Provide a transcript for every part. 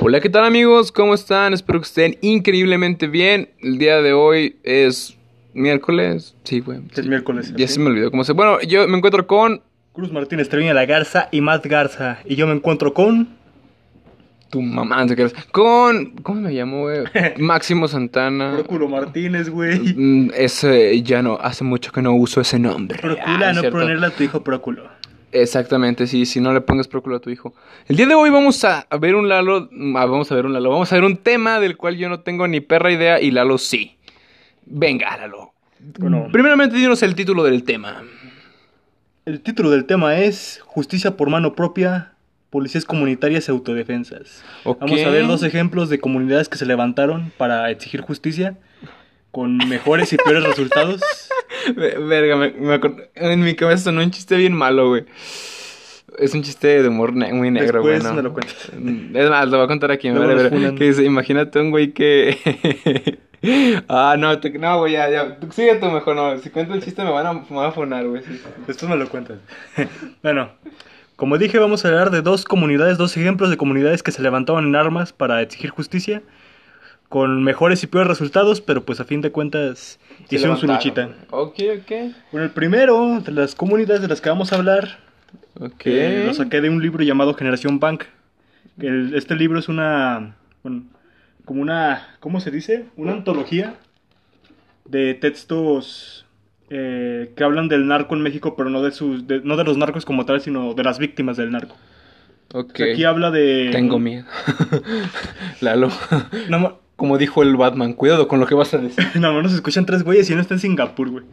Hola, ¿qué tal amigos? ¿Cómo están? Espero que estén increíblemente bien. El día de hoy es miércoles. Sí, güey. Es sí. miércoles. Ya ¿sí? se me olvidó cómo se. Bueno, yo me encuentro con Cruz Martínez Treviño La Garza y Matt Garza. Y yo me encuentro con. tu mamá, no sé qué es. Con. ¿Cómo me llamo, güey? Máximo Santana. Próculo Martínez, güey. Mm, Ese ya no, hace mucho que no uso ese nombre. Procura Ah, no ponerle a tu hijo Próculo. Exactamente, sí, si no le pongas próculo a tu hijo. El día de hoy vamos a, ver un Lalo, ah, vamos a ver un Lalo, vamos a ver un tema del cual yo no tengo ni perra idea y Lalo sí. Venga, Lalo. Bueno, Primeramente dinos el título del tema. el título del tema es Justicia por mano propia, policías comunitarias y autodefensas. Ok. Vamos a ver dos ejemplos de comunidades que se levantaron para exigir justicia con mejores y peores resultados. Ve- Verga, me, me acor- en mi cabeza sonó un chiste bien malo, güey. Es un chiste de humor ne- muy negro, güey. Después ¿no? me lo cuentas. Es más, lo voy a contar aquí. me vale. Que dice, imagínate un güey que... ah, no, te- no, güey, ya, ya. Tú Sigue tú mejor, no. Si cuento el chiste me van a, me van a funar, güey. sí, sí, sí. Después me lo cuentas. bueno, como dije, vamos a hablar de dos comunidades, dos ejemplos de comunidades que se levantaban en armas para exigir justicia, con mejores y peores resultados, pero pues a fin de cuentas Se hicieron su levantaron, luchita. güey. Ok, ok. Bueno, el primero de las comunidades de las que vamos a hablar, Ok. eh, lo saqué de un libro llamado Generación. El- este libro es una, bueno, como una, ¿cómo se dice? Una antología de textos eh, que hablan del narco en México, pero no de, sus, de- no de los narcos como tal, sino de las víctimas del narco. Ok. Aquí habla de... Tengo miedo. Lalo. No, Como dijo el Batman, cuidado con lo que vas a decir. no, no, nos escuchan tres güeyes y uno está en Singapur, güey.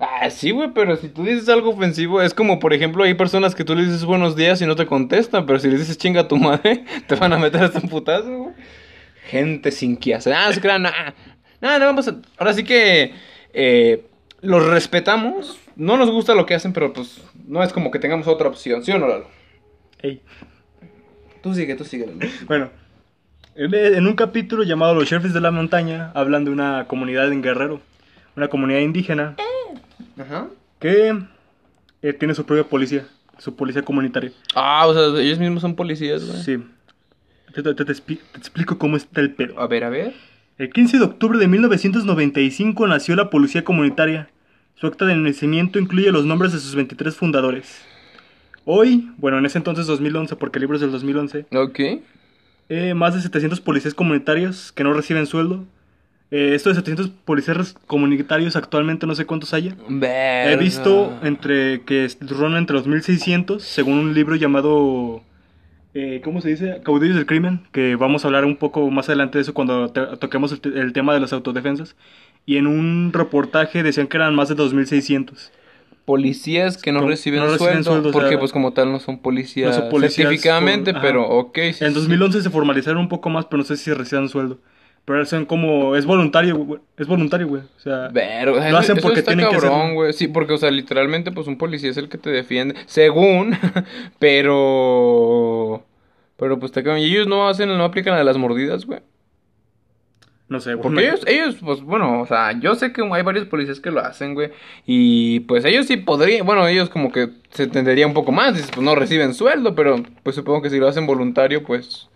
Ah, sí, güey, pero si tú dices algo ofensivo, es como, por ejemplo, hay personas que tú le dices buenos días y no te contestan, pero si le dices chinga a tu madre, te van a meter hasta un putazo, güey. Gente sin que hacer. Ah, no se crean, ah. No, no, vamos a... Ahora sí que eh, los respetamos, no nos gusta lo que hacen, pero pues no es como que tengamos otra opción, ¿sí o no, Lalo? Ey. Tú sigue, tú sigue, Lalo. Bueno, en un capítulo llamado Los Sheriffs de la Montaña, hablan de una comunidad en Guerrero, una comunidad indígena Ajá. que eh, tiene su propia policía, su policía comunitaria. Ah, o sea, ellos mismos son policías, güey. Sí. Te, te- te expli- te explico cómo está el pedo. A ver, a ver. El 15 de octubre de 1995 nació la Policía Comunitaria. Su acta de nacimiento incluye los nombres de sus 23 fundadores. Hoy, bueno, en ese entonces 2011, porque el libro es del 2011, Ok. Eh, más de 700 policías comunitarios que no reciben sueldo. Eh, esto de 700 policías comunitarios actualmente no sé cuántos haya. He visto entre que rondan entre los 1600, según un libro llamado eh, ¿cómo se dice? Caudillos del crimen, que vamos a hablar un poco más adelante de eso cuando toquemos el tema de las autodefensas. Y en un reportaje decían que eran más de 2600. Policías que no reciben, no reciben sueldo, sueldo, o porque sea, pues como tal no son policías, no son policías certificadamente, por- pero ok. sí, En sí. 2011 se formalizaron un poco más, pero no sé si reciban sueldo. Pero son como es voluntario, güey. Es voluntario, güey. O sea, Pero, Lo hacen eso porque está tienen que cabrón, hacerlo. güey. Sí, porque, o sea, literalmente, pues un policía es el que te defiende, según, pero... Pero pues te cabrón. Y ellos no hacen, no aplican de las mordidas, güey. No sé. Porque ellos, ellos, pues bueno, o sea, yo sé que hay varios policías que lo hacen, güey. Y pues ellos sí podrían, bueno, ellos como que se entendería un poco más, pues no reciben sueldo, pero pues supongo que si lo hacen voluntario, pues...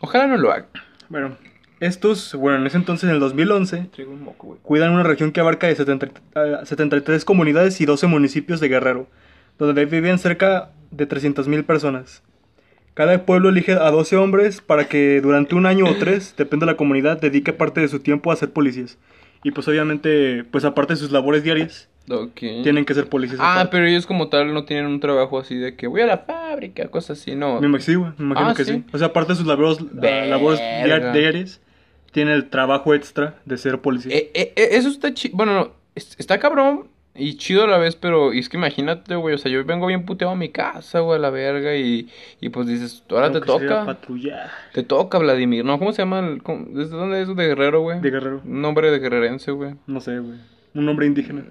Ojalá no lo hagan. Bueno, estos, bueno, en ese entonces, en el 2011, Traigo un moco, cuidan una región que abarca de 70 eh, 73 comunidades y 12 municipios de Guerrero, donde viven cerca de 300.000 personas. Cada pueblo elige a 12 hombres para que durante un año o tres, depende de la comunidad, dedique parte de su tiempo a ser policías. Y pues obviamente, pues aparte de sus labores diarias, Ok. tienen que ser policías. Ah, aparte. pero ellos como tal no tienen un trabajo así de que voy a la fábrica, cosas así, no. Me imagino, me imagino Ah, que ¿sí? sí. O sea, aparte de sus labores, labores diarias, tiene el trabajo extra de ser policía. Eh, eh, eh, eso está chido, bueno, no, es- está cabrón y chido a la vez, pero es que imagínate, güey, o sea, yo vengo bien puteado a mi casa, güey, a la verga, y, y pues dices, ahora te Tengo toca, te toca, Vladimir, ¿no? ¿Cómo se llama? el- cómo- ¿Desde dónde es? De Guerrero, güey. de Guerrero. Un nombre de guerrerense, güey. No sé, güey. Un nombre indígena.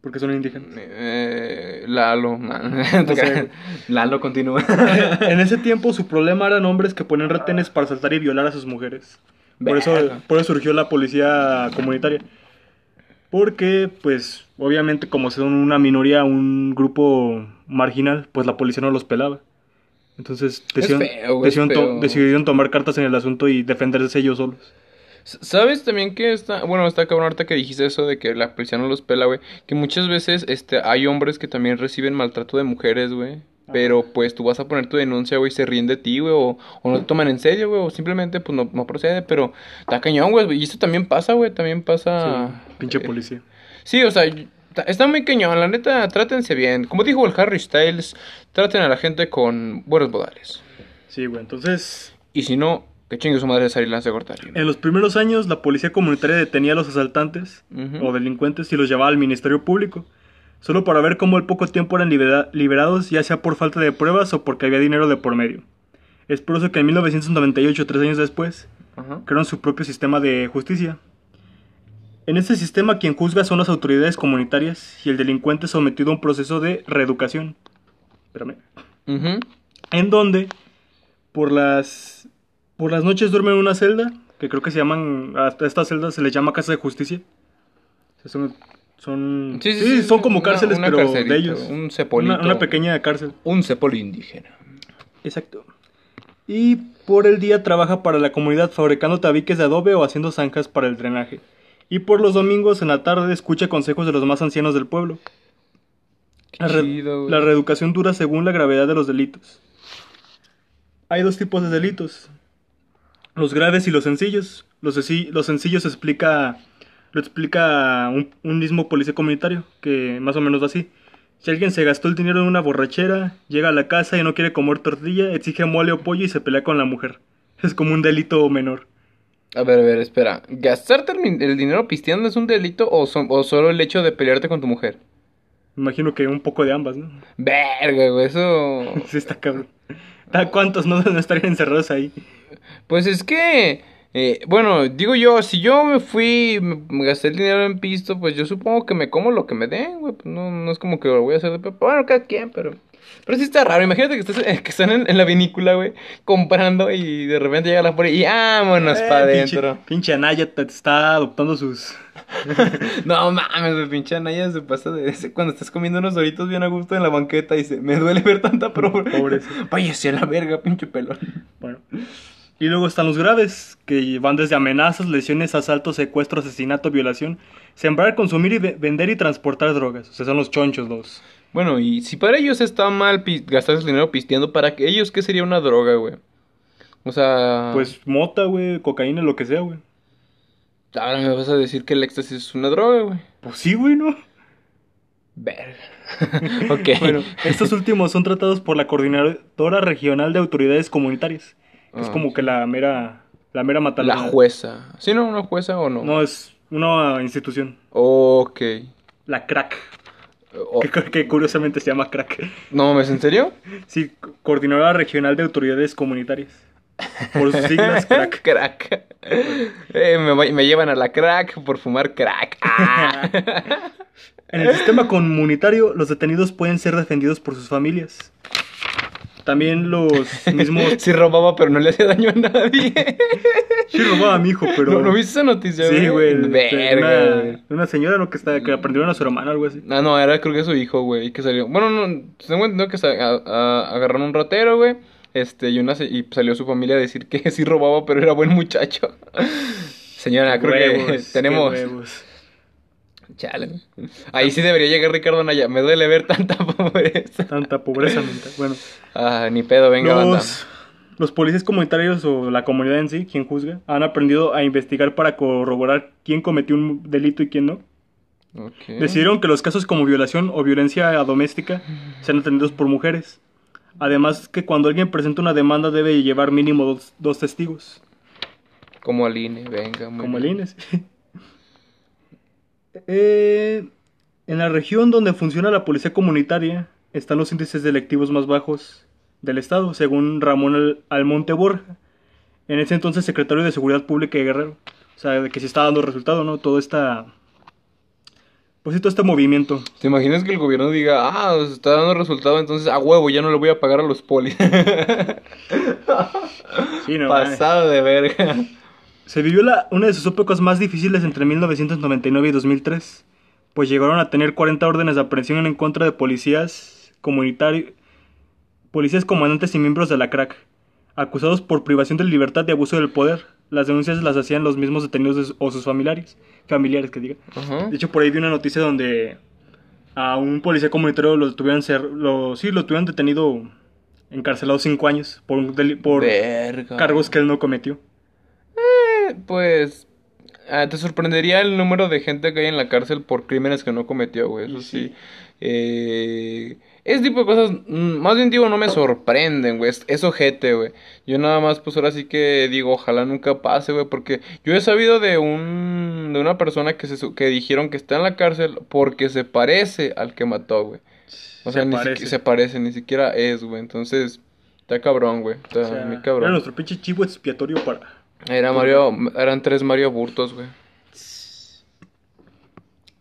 Porque son indígenas. Eh, Lalo. No sé. Lalo continúa. en ese tiempo su problema eran hombres que ponían retenes para asaltar y violar a sus mujeres. Por eso, por eso surgió la policía comunitaria. Porque, pues, obviamente como son una minoría, un grupo marginal, pues la policía no los pelaba. Entonces decidieron, decidieron, tomar cartas en el asunto y defenderse ellos solos. ¿Sabes también que está, bueno, está cabrón ahorita que dijiste eso de que la policía no los pela, güey? Que muchas veces este, hay hombres que también reciben maltrato de mujeres, güey. Pero pues tú vas a poner tu denuncia, güey, se ríen de ti, güey, o, no te toman en serio, güey, o simplemente pues no, no procede, pero está cañón, güey, y esto también pasa, güey, también pasa... pinche eh, policía. Sí, o sea, está muy cañón, la neta, trátense bien. Como dijo el Harry Styles, traten a la gente con buenos modales. Sí, güey, entonces... Y si no, que chingue su madre salir lance cortar. En los primeros años, la policía comunitaria detenía a los asaltantes o delincuentes y los llevaba al Ministerio Público solo para ver cómo al poco tiempo eran liberados ya sea por falta de pruebas o porque había dinero de por medio. Es por eso que en 1998, tres años después, crearon su propio sistema de justicia. En este sistema quien juzga son las autoridades comunitarias y el delincuente sometido a un proceso de reeducación. Espérame. En donde por las por las noches duermen en una celda, que creo que se llaman a estas celdas se les llama casa de justicia. son son, sí, son como cárceles, pero de ellos. Un cepolito. Una, pequeña cárcel. Un indígena. Exacto. Y por el día trabaja para la comunidad fabricando tabiques de adobe o haciendo zanjas para el drenaje. Y por los domingos en la tarde escucha consejos de los más ancianos del pueblo. La, la reeducación dura según la gravedad de los delitos. Hay dos tipos de delitos. Los graves y los sencillos. Los, los sencillos explica lo explica un, mismo policía comunitario, que más o menos va así. Si alguien se gastó el dinero en una borrachera, llega a la casa y no quiere comer tortilla, exige mole o pollo y se pelea con la mujer. Es como un delito menor. A ver, a ver, espera. ¿Gastarte el, dinero pisteando es un delito o, o, solo el hecho de pelearte con tu mujer? Imagino que un poco de ambas, ¿no? Verga, güey, eso... sí, está cabrón. ¿Cuántos no, no estarían encerrados ahí? Pues es que... Eh, bueno, digo yo, si yo me fui, me, gasté el dinero en pisto, pues yo supongo que me como lo que me den, güey. Pues no, no es como que lo voy a hacer de Bueno, cada quien, pero. Pero sí está raro. Imagínate que, estás, que están en, la vinícula, güey, comprando y de repente llega la policía y vámonos eh, para adentro. Pinche Anaya te está adoptando sus. no mames, el pinche Anaya se pasa de ese cuando estás comiendo unos doritos bien a gusto en la banqueta y dice: Me duele ver tanta pobreza. Pobreza. Váyase a la verga, pinche pelón. Bueno. Y luego están los graves, que van desde amenazas, lesiones, asalto, secuestro, asesinato, violación, sembrar, consumir y vender y transportar drogas. O sea, son los chonchos los. Bueno, y si para ellos está mal gastar ese dinero pisteando, ¿para ellos qué sería una droga, güey? O sea... Pues mota, güey, cocaína, lo que sea, güey. Ahora me vas a decir que el éxtasis es una droga, güey. Pues sí, güey, ¿no? Verga. ok. Bueno, estos últimos son tratados por la Coordinadora Regional de Autoridades Comunitarias es como ah. que la mera, la mera La jueza. ¿Sí, no? ¿Una jueza o no? No, es una institución. Ok. La crack. Que, curiosamente se llama crack. No, ¿es en serio? Sí, Coordinadora Regional de Autoridades Comunitarias. Por sus siglas, crack. crack. Eh, me, llevan a la crack por fumar crack. en el sistema comunitario, los detenidos pueden ser defendidos por sus familias. También los mismos. sí robaba, pero no le hacía daño a nadie. sí robaba a mi hijo, pero. ¿No, viste esa noticia, Sí, güey. Verga. Una, señora, ¿no? Que, está, que aprendieron a su hermana o algo así. No, no, era creo que su hijo, güey. Que salió. Bueno, no. Tengo entendido que agarraron un ratero, güey. Este, y, una, y salió su familia a decir que sí robaba, pero era buen muchacho. Señora, creo que tenemos. Chale. Ahí sí debería llegar Ricardo Naya. Me duele ver tanta pobreza. Tanta pobreza mental. Bueno. Ah, ni pedo, venga, los, Los policías comunitarios o la comunidad en sí, quien juzga, han aprendido a investigar para corroborar quién cometió un delito y quién no. Decidieron que los casos como violación o violencia doméstica sean atendidos por mujeres. Además que cuando alguien presenta una demanda debe llevar mínimo dos, testigos. Como Aline, venga. Como Aline, sí. Eh, en la región donde funciona la policía comunitaria están los índices delictivos más bajos del estado, según Ramón Almonte Borja, en ese entonces secretario de Seguridad Pública de Guerrero. O sea, de que se está dando resultado, ¿no? Todo esta... Pues sí, todo este movimiento. ¿Te imaginas que el gobierno diga, ah, está dando resultado, entonces a huevo, ya no le voy a pagar a los polis? sí, no, Pasado de verga. Se vivió la, una de sus épocas más difíciles entre 1999 y 2003, pues llegaron a tener 40 órdenes de aprehensión en contra de policías comunitarios policías comandantes y miembros de la crack, acusados por privación de libertad y abuso del poder. Las denuncias las hacían los mismos detenidos o sus familiares, familiares que diga. De hecho, por ahí vi una noticia donde a un policía comunitario lo tuvieron ser, lo, sí, lo tuvieron detenido, encarcelado cinco años por, por cargos que él no cometió. Pues ah, te sorprendería el número de gente que hay en la cárcel por crímenes que no cometió, güey. Eso sí. Eh, ese tipo de cosas, mm, más bien digo, no me sorprenden, güey. Es, ojete, güey. Yo nada más, pues ahora sí que digo, ojalá nunca pase, güey. Porque yo he sabido de un. de una persona que, se, que dijeron que está en la cárcel porque se parece al que mató, güey. O sea, ni siquiera se parece, ni siquiera es, güey. Entonces, está cabrón, güey. Está muy cabrón. Era nuestro pinche chivo expiatorio para. Era Mario. Eran tres Mario Burtos, güey.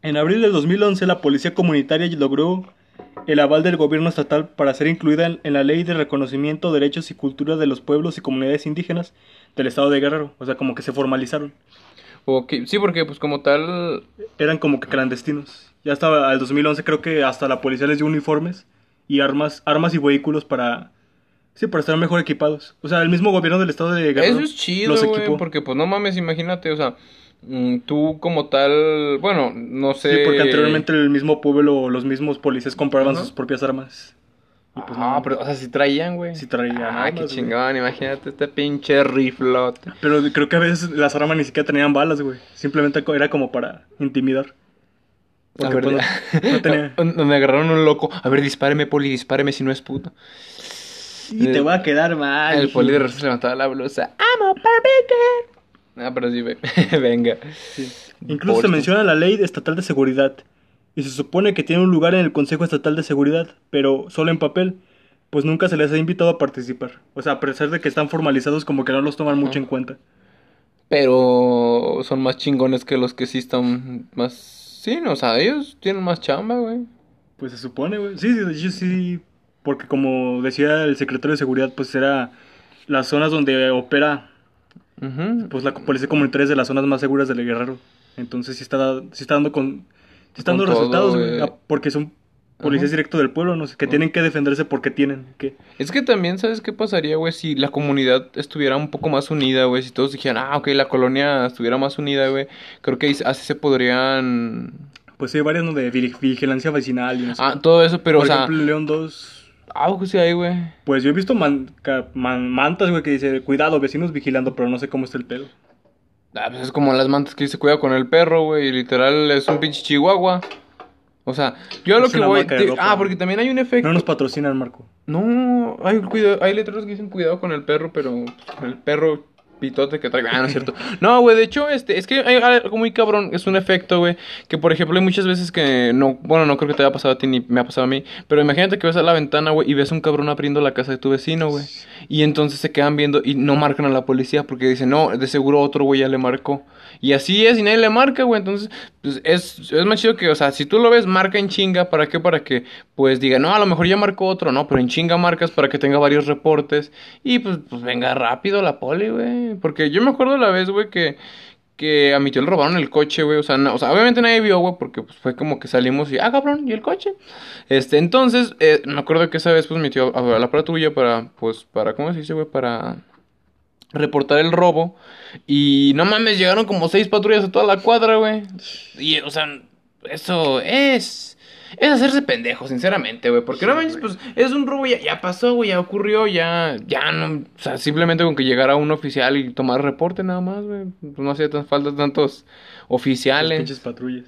En abril del 2011 la policía comunitaria logró el aval del gobierno estatal para ser incluida en la ley de reconocimiento, derechos y cultura de los pueblos y comunidades indígenas del estado de Guerrero. O sea, como que se formalizaron. Okay. Sí, porque pues como tal... Eran como que clandestinos. Ya hasta el 2011 creo que hasta la policía les dio uniformes y armas, armas y vehículos para... Sí, para estar mejor equipados. O sea, el mismo gobierno del estado de Guerrero Eso es chido, los porque pues no mames, imagínate, o sea... Mm, tú como tal, bueno, no sé. Sí, porque anteriormente el mismo pueblo, los mismos policías compraban sus propias armas. pues ah, pero, o sea, si traían, güey. Si traían. Ah, qué chingón, imagínate este pinche riflot. Pero creo que a veces las armas ni siquiera tenían balas, güey. Simplemente era como para intimidar. Porque ver, pues, no, tenía... Me agarraron un loco. A ver, dispáreme, poli, dispáreme si no es puto. Y te va a quedar mal. El poli de repente se levantaba la blusa. ¡I'm a barbecue! Ah, pero sí, venga. Incluso se menciona la ley estatal de seguridad. Y se supone que tiene un lugar en el Consejo Estatal de Seguridad, pero solo en papel, pues nunca se les ha invitado a participar. O sea, a pesar de que están formalizados, como que no los toman mucho en cuenta. Pero son más chingones que los que sí están más... Sí, no, o sea, ellos tienen más chamba, güey. Pues se supone, güey. Sí, sí, sí, porque como decía el secretario de Seguridad, pues era las zonas donde opera pues la policía comunitaria es de las zonas más seguras del Guerrero. Entonces sí está, sí está dando con, sí está dando resultados, ah, porque son policías directos del pueblo, no sé, que tienen que defenderse porque tienen que. Es que también, ¿sabes qué pasaría, güey? Si la comunidad estuviera un poco más unida, güey, si todos dijeran, ah, ok, la colonia estuviera más unida, güey, creo que así se podrían... Pues sí, hay varias ¿no? de vigilancia vecinal y no Ah, todo eso, pero, o sea... León 2 Ah, sí hay, güey. Pues yo he visto mantas, güey, que dice, cuidado, vecinos vigilando, pero no sé cómo está el pedo. Ah, pues es como las mantas que dice, cuidado con el perro, güey, y literal es un pinche chihuahua. O sea, yo a lo que voy... ah, porque también hay un efecto... No nos patrocinan, Marco. No, hay, cuidado, hay letreros que dicen cuidado con el perro, pero el perro pitote que traiga. Ah, no es cierto. No, güey, de hecho, este, es que hay algo muy cabrón, es un efecto, güey, que por ejemplo hay muchas veces que no, bueno, no creo que te haya pasado a ti ni me ha pasado a mí, pero imagínate que ves a la ventana, güey, y ves un cabrón abriendo la casa de tu vecino, güey. Y entonces se quedan viendo y no marcan a la policía porque dicen, no, de seguro otro güey ya le marcó. Y así es, y nadie le marca, güey. Entonces, pues es, es más chido que, o sea, si tú lo ves, marca en chinga. ¿Para qué? Para que, pues diga, no, a lo mejor ya marcó otro, no, pero en chinga marcas para que tenga varios reportes. Y pues, pues venga rápido la poli, güey. Porque yo me acuerdo la vez, güey, que que a mi tío le robaron el coche, güey. O sea, o sea, obviamente nadie vio, güey, porque pues, fue como que salimos y, ah, cabrón, ¿y el coche? Este, entonces, eh, me acuerdo que esa vez, pues, mi tío a la patrulla para, pues, para, ¿cómo se dice, güey? Para reportar el robo. Y no mames, llegaron como seis patrullas a toda la cuadra, güey. Y, o sea, eso es. Es hacerse pendejo, sinceramente, güey. Porque no mames, pues es un robo, ya, ya pasó, güey, ya ocurrió, ya, ya no. O sea, simplemente con que llegara un oficial y tomar reporte nada más, güey. Pues no hacía tan falta tantos oficiales. pinches patrullas.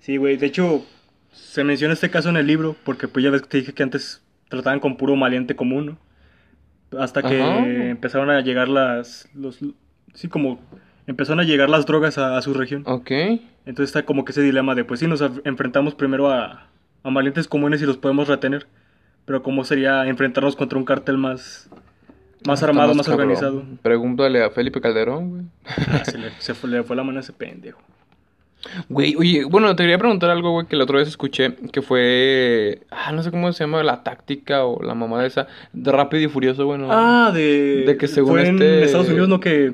Sí, güey, de hecho, se menciona este caso en el libro, porque pues ya ves que te dije que antes trataban con puro maliente común, ¿no? Hasta que empezaron a llegar las. Los, sí, como. Empezaron a llegar las drogas a, su región. Ok. Entonces está como que ese dilema de, pues sí, nos enfrentamos primero a, a valientes comunes y los podemos retener. Pero ¿cómo sería enfrentarnos contra un cartel más, más armado, más, organizado? Pregúntale a Felipe Calderón, güey. Ah, se, le, se fue, le fue la mano a ese pendejo. Güey, oye, bueno, te quería preguntar algo, güey, que la otra vez escuché, que fue, ah, no sé cómo se llama, la táctica o la mamá de esa, de Rápido y Furioso, bueno. Ah, de... De que según fue este... en Estados Unidos, ¿no? Que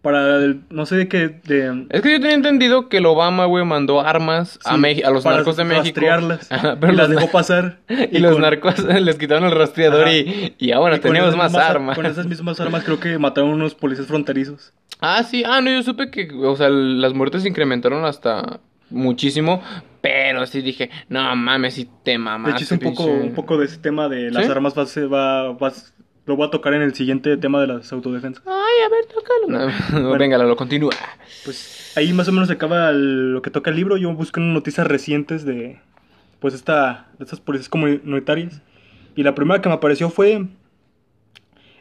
para el, no sé de qué de Es que yo tenía entendido que el Obama, güey, mandó armas a, Meji- a los para narcos de México. rastrearlas. Ajá, y pero las los, dejó pasar. y los con- narcos les quitaron el rastreador Ajá. y, y ahora y tenemos más armas. Con esas mismas armas creo que mataron unos policías fronterizos. Ah, sí. Ah, no, yo supe que, o sea, las muertes se incrementaron hasta muchísimo, pero sí dije, no mames, si te De mamaste. hecho, es un poco, pinche". un poco de ese tema de las ¿Sí? armas va, va, va- lo voy a tocar en el siguiente tema de las autodefensas. Ay, a ver, tócalo. No, venga, lo continúa. Pues ahí más o menos acaba el- lo que toca el libro. Yo busqué unas noticias recientes de pues esta, de estas policías comunitarias. Y la primera que me apareció fue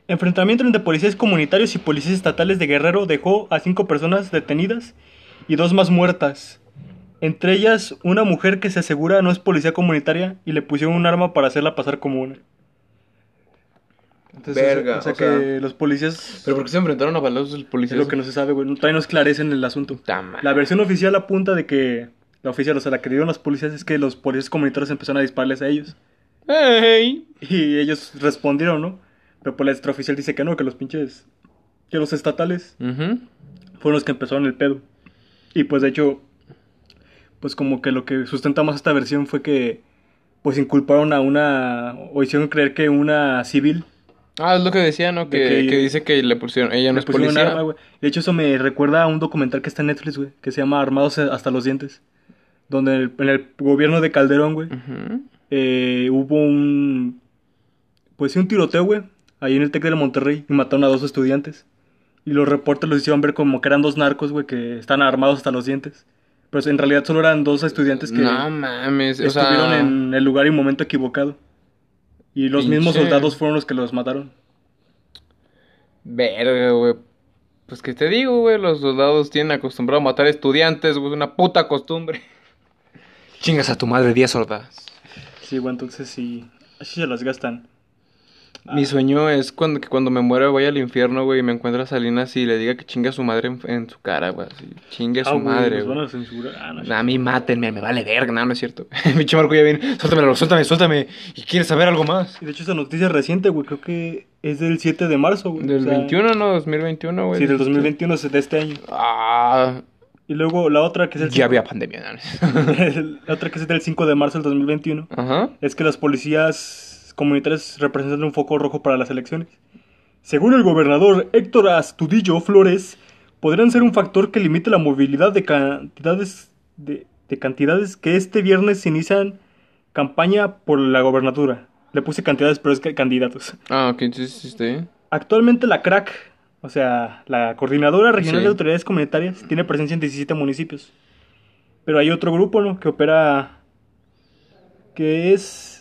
enfrentamiento entre policías comunitarios y policías estatales de Guerrero dejó a cinco personas detenidas y dos más muertas. Entre ellas una mujer que se asegura no es policía comunitaria y le pusieron un arma para hacerla pasar como una. Entonces, Verga, o sea o sea- que los policías ¿Pero por qué se enfrentaron a balazos los es policías? lo que no se sabe, güey. Todavía no esclarecen el asunto. Ta madre. La versión oficial apunta de que la oficial, o sea, la que dieron los policías es que los policías comunitarios empezaron a dispararles a ellos. ¡Ey! Y ellos respondieron, ¿no? Pero pues la extraoficial dice que no, que los pinches. que los estatales fueron los que empezaron el pedo. Y pues de hecho, pues como que lo que sustenta más esta versión fue que pues inculparon a una. o hicieron creer que una civil Ah, es lo que decía, ¿no? De Que, que- dice que le pusieron, ella no es policía. arma. De hecho, eso me recuerda a un documental que está en Netflix, güey, que se llama Armados hasta los dientes. Donde el- en el gobierno de Calderón, güey, eh, hubo un. Pues sí, un tiroteo, güey, ahí en el Tec de Monterrey y mataron a dos estudiantes. Y los reportes los hicieron ver como que eran dos narcos, güey, que están armados hasta los dientes. Pero en realidad solo eran dos estudiantes que No mames, o estuvieron sea... en el lugar y momento equivocado. Y los mismos soldados fueron los que los mataron. Verga, güey. Pues que te digo, güey, los soldados tienen acostumbrado a matar estudiantes, güey, es una puta costumbre. Chingas a tu madre, 10 soldados. Sí, güey, entonces sí. Así se las gastan. Mi sueño es cuando, que cuando me muera vaya al infierno, güey, y me encuentre a Salinas y le diga que chingue a su madre en, en su cara, güey. Chingue a su Ah, güey, madre, güey. van a censurar. Ah, no, A mí mátenme, me vale verga, no, no es cierto. Pinche Marco ya viene, suéltame, suéltame, suéltame. ¿Y quieres saber algo más? Y de hecho, esa noticia reciente, güey, creo que es del 7 de marzo, güey. Del o sea, 21, no, 2021, güey. Sí, del 2021, es de este año. Ah, Y luego la otra que es el ya había pandemia, ¿no? la otra que es del 5 de marzo del 2021 Ajá. es que las policías comunitarias representan un foco rojo para las elecciones. Según el gobernador Héctor Astudillo Flores, podrían ser un factor que limite la movilidad de cantidades de, de cantidades que este viernes inician campaña por la gobernatura. Le puse cantidades, pero es que candidatos. Ah, ok, está bien. Actualmente la CRAC, o sea, la Coordinadora Regional Sí. de Autoridades Comunitarias, tiene presencia en 17 municipios. Pero hay otro grupo, ¿no? Que opera, que es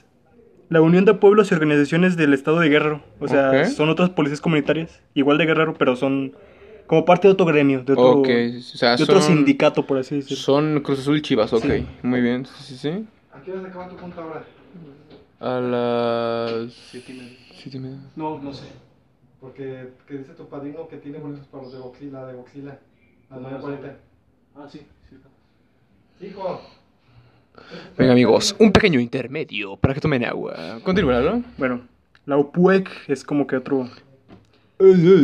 la Unión de Pueblos y Organizaciones del Estado de Guerrero. O sea, son otras policías comunitarias, igual de Guerrero, pero son como parte de otro gremio, de otro, Ok, o sea, de otro son- sindicato, por así decirlo. Son Cruz Azul y Chivas, ok. Sí. Muy bien, sí, sí, sí. ¿A qué hora se acaba tu punta ahora? A las... Siete y media. No, no sé. Porque que dice tu padrino que tiene boletos para los de Boxila, de Boxila. A las No, 9.40. Ah, sí. sí. Hijo. Venga, amigos, un pequeño intermedio para que tomen agua. Continúa, ¿no? Bueno, la UPUEC es como que otro...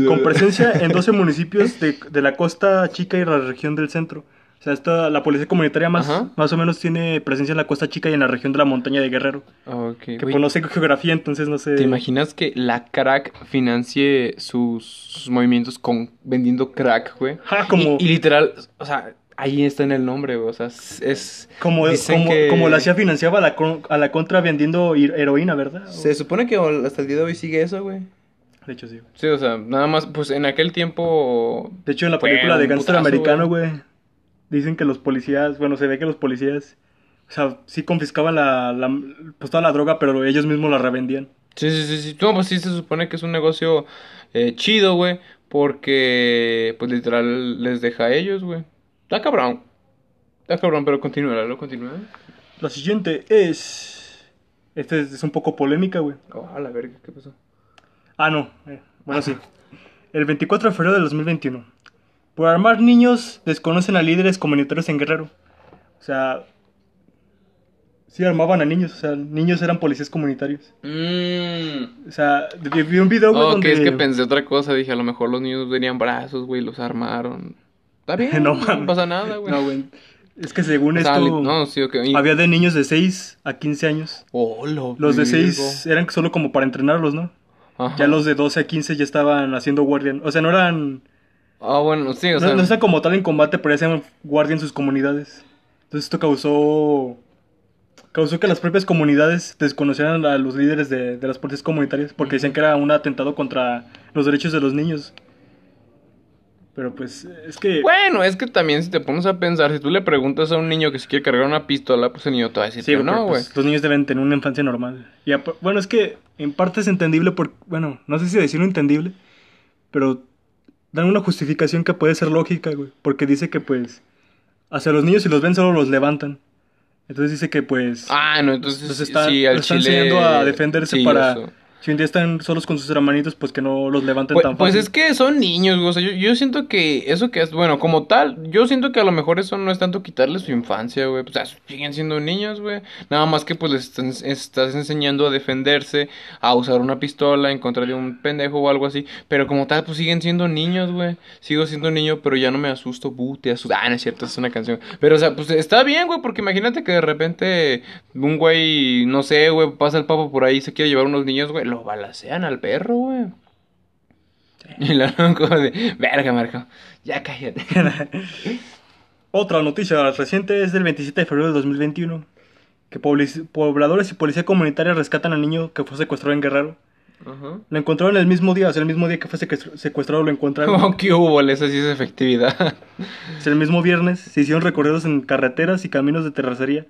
Con presencia en 12 municipios de, de la costa chica y la región del centro. O sea, esta, la policía comunitaria más, Ajá. más o menos tiene presencia en la costa chica y en la región de la montaña de Guerrero. Ok, Que no sé geografía, entonces no sé. ¿Te imaginas que la crack financie sus, sus movimientos con vendiendo crack, güey? Ah, como, Y, y literal, o sea, ahí está en el nombre, güey. O sea, es. es- como, como, que- como la CIA financiaba a la, con- a la contra vendiendo her- heroína, ¿verdad? Se supone que hasta el día de hoy sigue eso, güey. De hecho, sí. Sí, o sea, nada más, pues en aquel tiempo. De hecho, en la película de Gangster putazo, Americano, güey, dicen que los policías, bueno, se ve que los policías, o sea, sí confiscaban la, la- pues toda la droga, pero ellos mismos la revendían. Sí, sí, sí, sí. No, pues sí se supone que es un negocio eh, chido, güey. Porque, pues literal, les deja a ellos, güey. Está cabrón. Está cabrón, pero continúa, ¿lo continúa? La siguiente es... Esta es, es un poco polémica, güey. Oh, a la verga, ¿qué pasó? Ah, no. eh, bueno, sí. El 24 de febrero de 2021. Por armar niños, desconocen a líderes comunitarios en Guerrero. O sea... Sí, armaban a niños, o sea, niños eran policías comunitarios. Mmm. O sea, vi vi un video, güey, Oh, donde... que es que pensé otra cosa. Dije, a lo mejor los niños tenían brazos, güey, los armaron. Está bien, No, pasa nada, güey. No, güey. Es que según O sea, esto, no, sí, ok. Y- había de niños de 6 a 15 años. Oh, lo Los de virgo. 6 eran solo como para entrenarlos, ¿no? Ajá. Ya los de 12 a 15 ya estaban haciendo guardia. O sea, no eran... Ah, bueno, sí, o no, sea. no están como tal en combate, pero ya hacían guardia en sus comunidades. Entonces esto causó... Causó que las propias comunidades desconocieran a los líderes de, de las policías comunitarias porque decían que era un atentado contra los derechos de los niños. Pero pues es que... Bueno, es que también si te pones a pensar, si tú le preguntas a un niño que si quiere cargar una pistola, pues el niño te va a decir Sí, que güey, no, pero, güey. pues, los niños deben tener una infancia normal. Y bueno, es que en parte es entendible por, bueno, no sé si decirlo entendible, pero dan una justificación que puede ser lógica, güey, porque dice que pues hacia los niños si los ven solo los levantan. Entonces dice que pues Ah, no, entonces los está, sí, al los está chile. enseñando a defenderse sí, para eso. Si un día están solos con sus hermanitos, pues que no los levanten Pues, tan pues es que son niños, güey. O sea, yo, yo siento que eso que es, bueno, como tal, yo siento que a lo mejor eso no es tanto quitarle su infancia, güey. O sea, siguen siendo niños, güey. Nada más que pues les están- estás enseñando a defenderse, a usar una pistola en contra de un pendejo o algo así. Pero como tal, pues siguen siendo niños, güey. Sigo siendo niño, pero ya no me asusto. Bu, te asusto. Ah, no es cierto, es una canción. Pero, o sea, pues está bien, güey, porque imagínate que de repente un güey, no sé, güey, pasa el papo por ahí y se quiere llevar unos niños, güey. Lo balacean al perro, güey. Y la como de, verga, Marco, ya cállate. Otra noticia reciente es del 27 de febrero de 2021, que pobladores y policía comunitaria rescatan al niño que fue secuestrado en Guerrero. Lo encontraron el mismo día, o sea, el mismo día que fue secuestr- secuestrado lo encontraron. Como que hubo, esa sí es efectividad. O sea, el mismo viernes se hicieron recorridos en carreteras y caminos de terracería.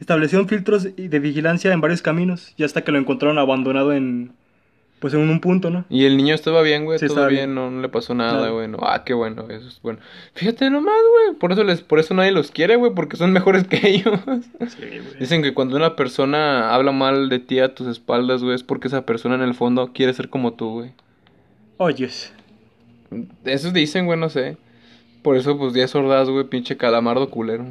Establecieron filtros de vigilancia en varios caminos y hasta que lo encontraron abandonado en pues en un punto, ¿no? Y el niño estaba bien, güey, Sí, todo estaba bien, bien. No, no le pasó nada, güey. no. Ah, qué bueno, eso es bueno. Fíjate nomás, güey, por eso les, por eso nadie los quiere, güey, porque son mejores que ellos. Dicen que cuando una persona habla mal de ti a tus espaldas, güey, es porque esa persona en el fondo quiere ser como tú, güey. Oyes. Eso dicen, güey, no sé. Por eso, pues, 10 sordas, güey, pinche calamardo culero.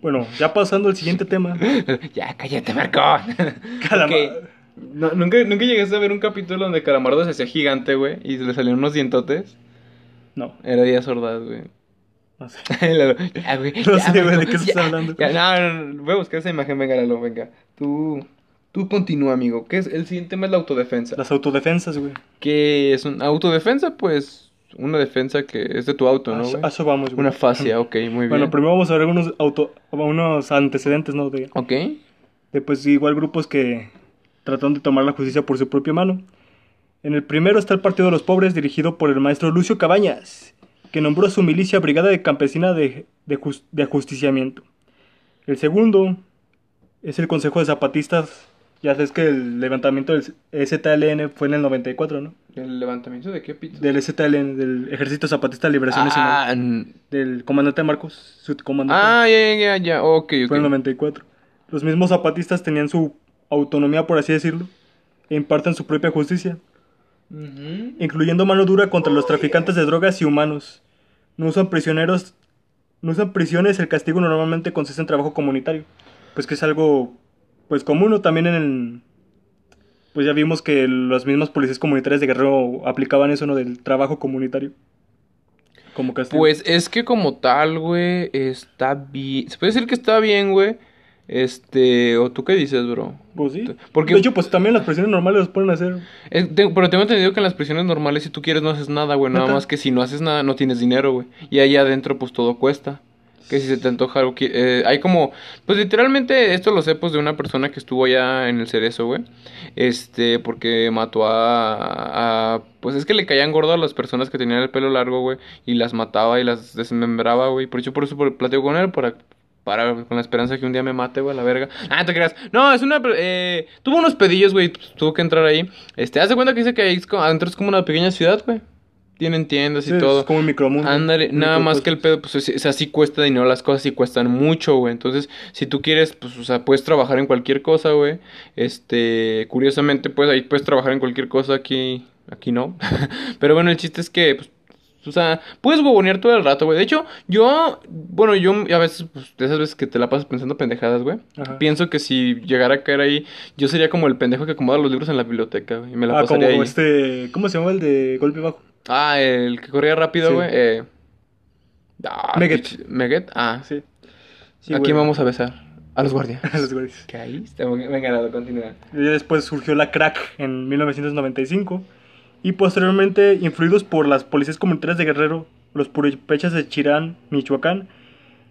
Bueno, ya pasando al siguiente tema. ya, cállate, Marco. Calama- Ok. No, ¿nunca, ¿Nunca llegaste a ver un capítulo donde Calamardo se hacía gigante, güey? Y le salían unos dientotes. No, Era Díaz Ordaz, güey. no sé. Lalo, ya, güey. No ya, sé, güey, ¿de qué estás ya, hablando? ya, no, no, no, voy a buscar esa imagen, venga, Lalo, venga. Tú, tú continúa, amigo. ¿Qué es? El siguiente tema es la autodefensa. Las autodefensas, güey. ¿Qué es una autodefensa? Pues, una defensa que es de tu auto, ¿no, güey? a eso vamos, güey. Una fascia, ok, muy bien. Bueno, primero vamos a ver unos, auto, unos antecedentes, ¿no? De, Ok. de pues igual grupos que trataron de tomar la justicia por su propia mano. En el primero está el Partido de los Pobres, dirigido por el maestro Lucio Cabañas, que nombró a su milicia Brigada de Campesina de, de, de Ajusticiamiento. El segundo es el Consejo de Zapatistas. Ya sabes que el levantamiento del STLN fue en el 94, ¿no? ¿El levantamiento de qué pito? Del STLN, del Ejército Zapatista de Liberación Nacional. Ah, n- Del comandante Marcos, su comandante. ah, ya, ya, ya, ok. Fue en el 94. Los mismos zapatistas tenían su autonomía, por así decirlo, e imparten su propia justicia, incluyendo mano dura contra los traficantes de drogas y humanos. No usan prisioneros, no usan prisiones, el castigo normalmente consiste en trabajo comunitario, pues que es algo pues común también en el pues ya vimos que las mismas policías comunitarias de Guerrero aplicaban eso, ¿no? Del trabajo comunitario. Como castigo. Pues es que como tal, güey, está bien. Se puede decir que está bien, güey. Este, o tú qué dices, bro. Pues sí. Porque- De hecho, pues también las prisiones normales los pueden hacer. Es- te- pero tengo entendido que en las prisiones normales, si tú quieres, no haces nada, güey. Nada más que si no haces nada, no tienes dinero, güey. Y ahí adentro, pues todo cuesta. Que si se te antoja algo, eh, hay como, pues literalmente esto lo sé pues de una persona que estuvo allá en el cerezo, güey. Este, porque mató a, pues es que le caían gordo a las personas que tenían el pelo largo, güey. Y las mataba y las desmembraba, güey. Por eso, por eso platico con él, para, para, con la esperanza que un día me mate, güey, la verga. Ah, te creas. No, es una, eh, tuvo unos pedillos, güey, tuvo que entrar ahí. Este, haz de cuenta que dice que ahí como- adentro es como una pequeña ciudad, güey. Tienen tiendas y Sí, todo. Es como un micromundo. Ándale, nada más que el pedo, pues, es, es así cuesta dinero, las cosas sí cuestan mucho, güey. Entonces, si tú quieres, pues, o sea, puedes trabajar en cualquier cosa, güey. Este, curiosamente, pues, ahí puedes trabajar en cualquier cosa, aquí, aquí no. Pero bueno, el chiste es que, pues, O sea, puedes huevonear todo el rato, güey. De hecho, yo, bueno, yo a veces, pues, de esas veces que te la pasas pensando pendejadas, güey. Ajá. Pienso que si llegara a caer ahí, yo sería como el pendejo que acomoda los libros en la biblioteca, güey. Y me la Ah, como pasaría ahí. este. ¿Cómo se llama el de golpe bajo? Ah, el que corría rápido, Sí. güey. Eh... Ah, Meget. Meget, ah. Sí. Sí, ¿A quién vamos a besar? A los guardias. A los güeyes. ¿Qué ahí? Venga, nada, continúa. Y después surgió la crack en 1995 y posteriormente, influidos por las policías comunitarias de Guerrero, los purépechas de Chirán, Michoacán,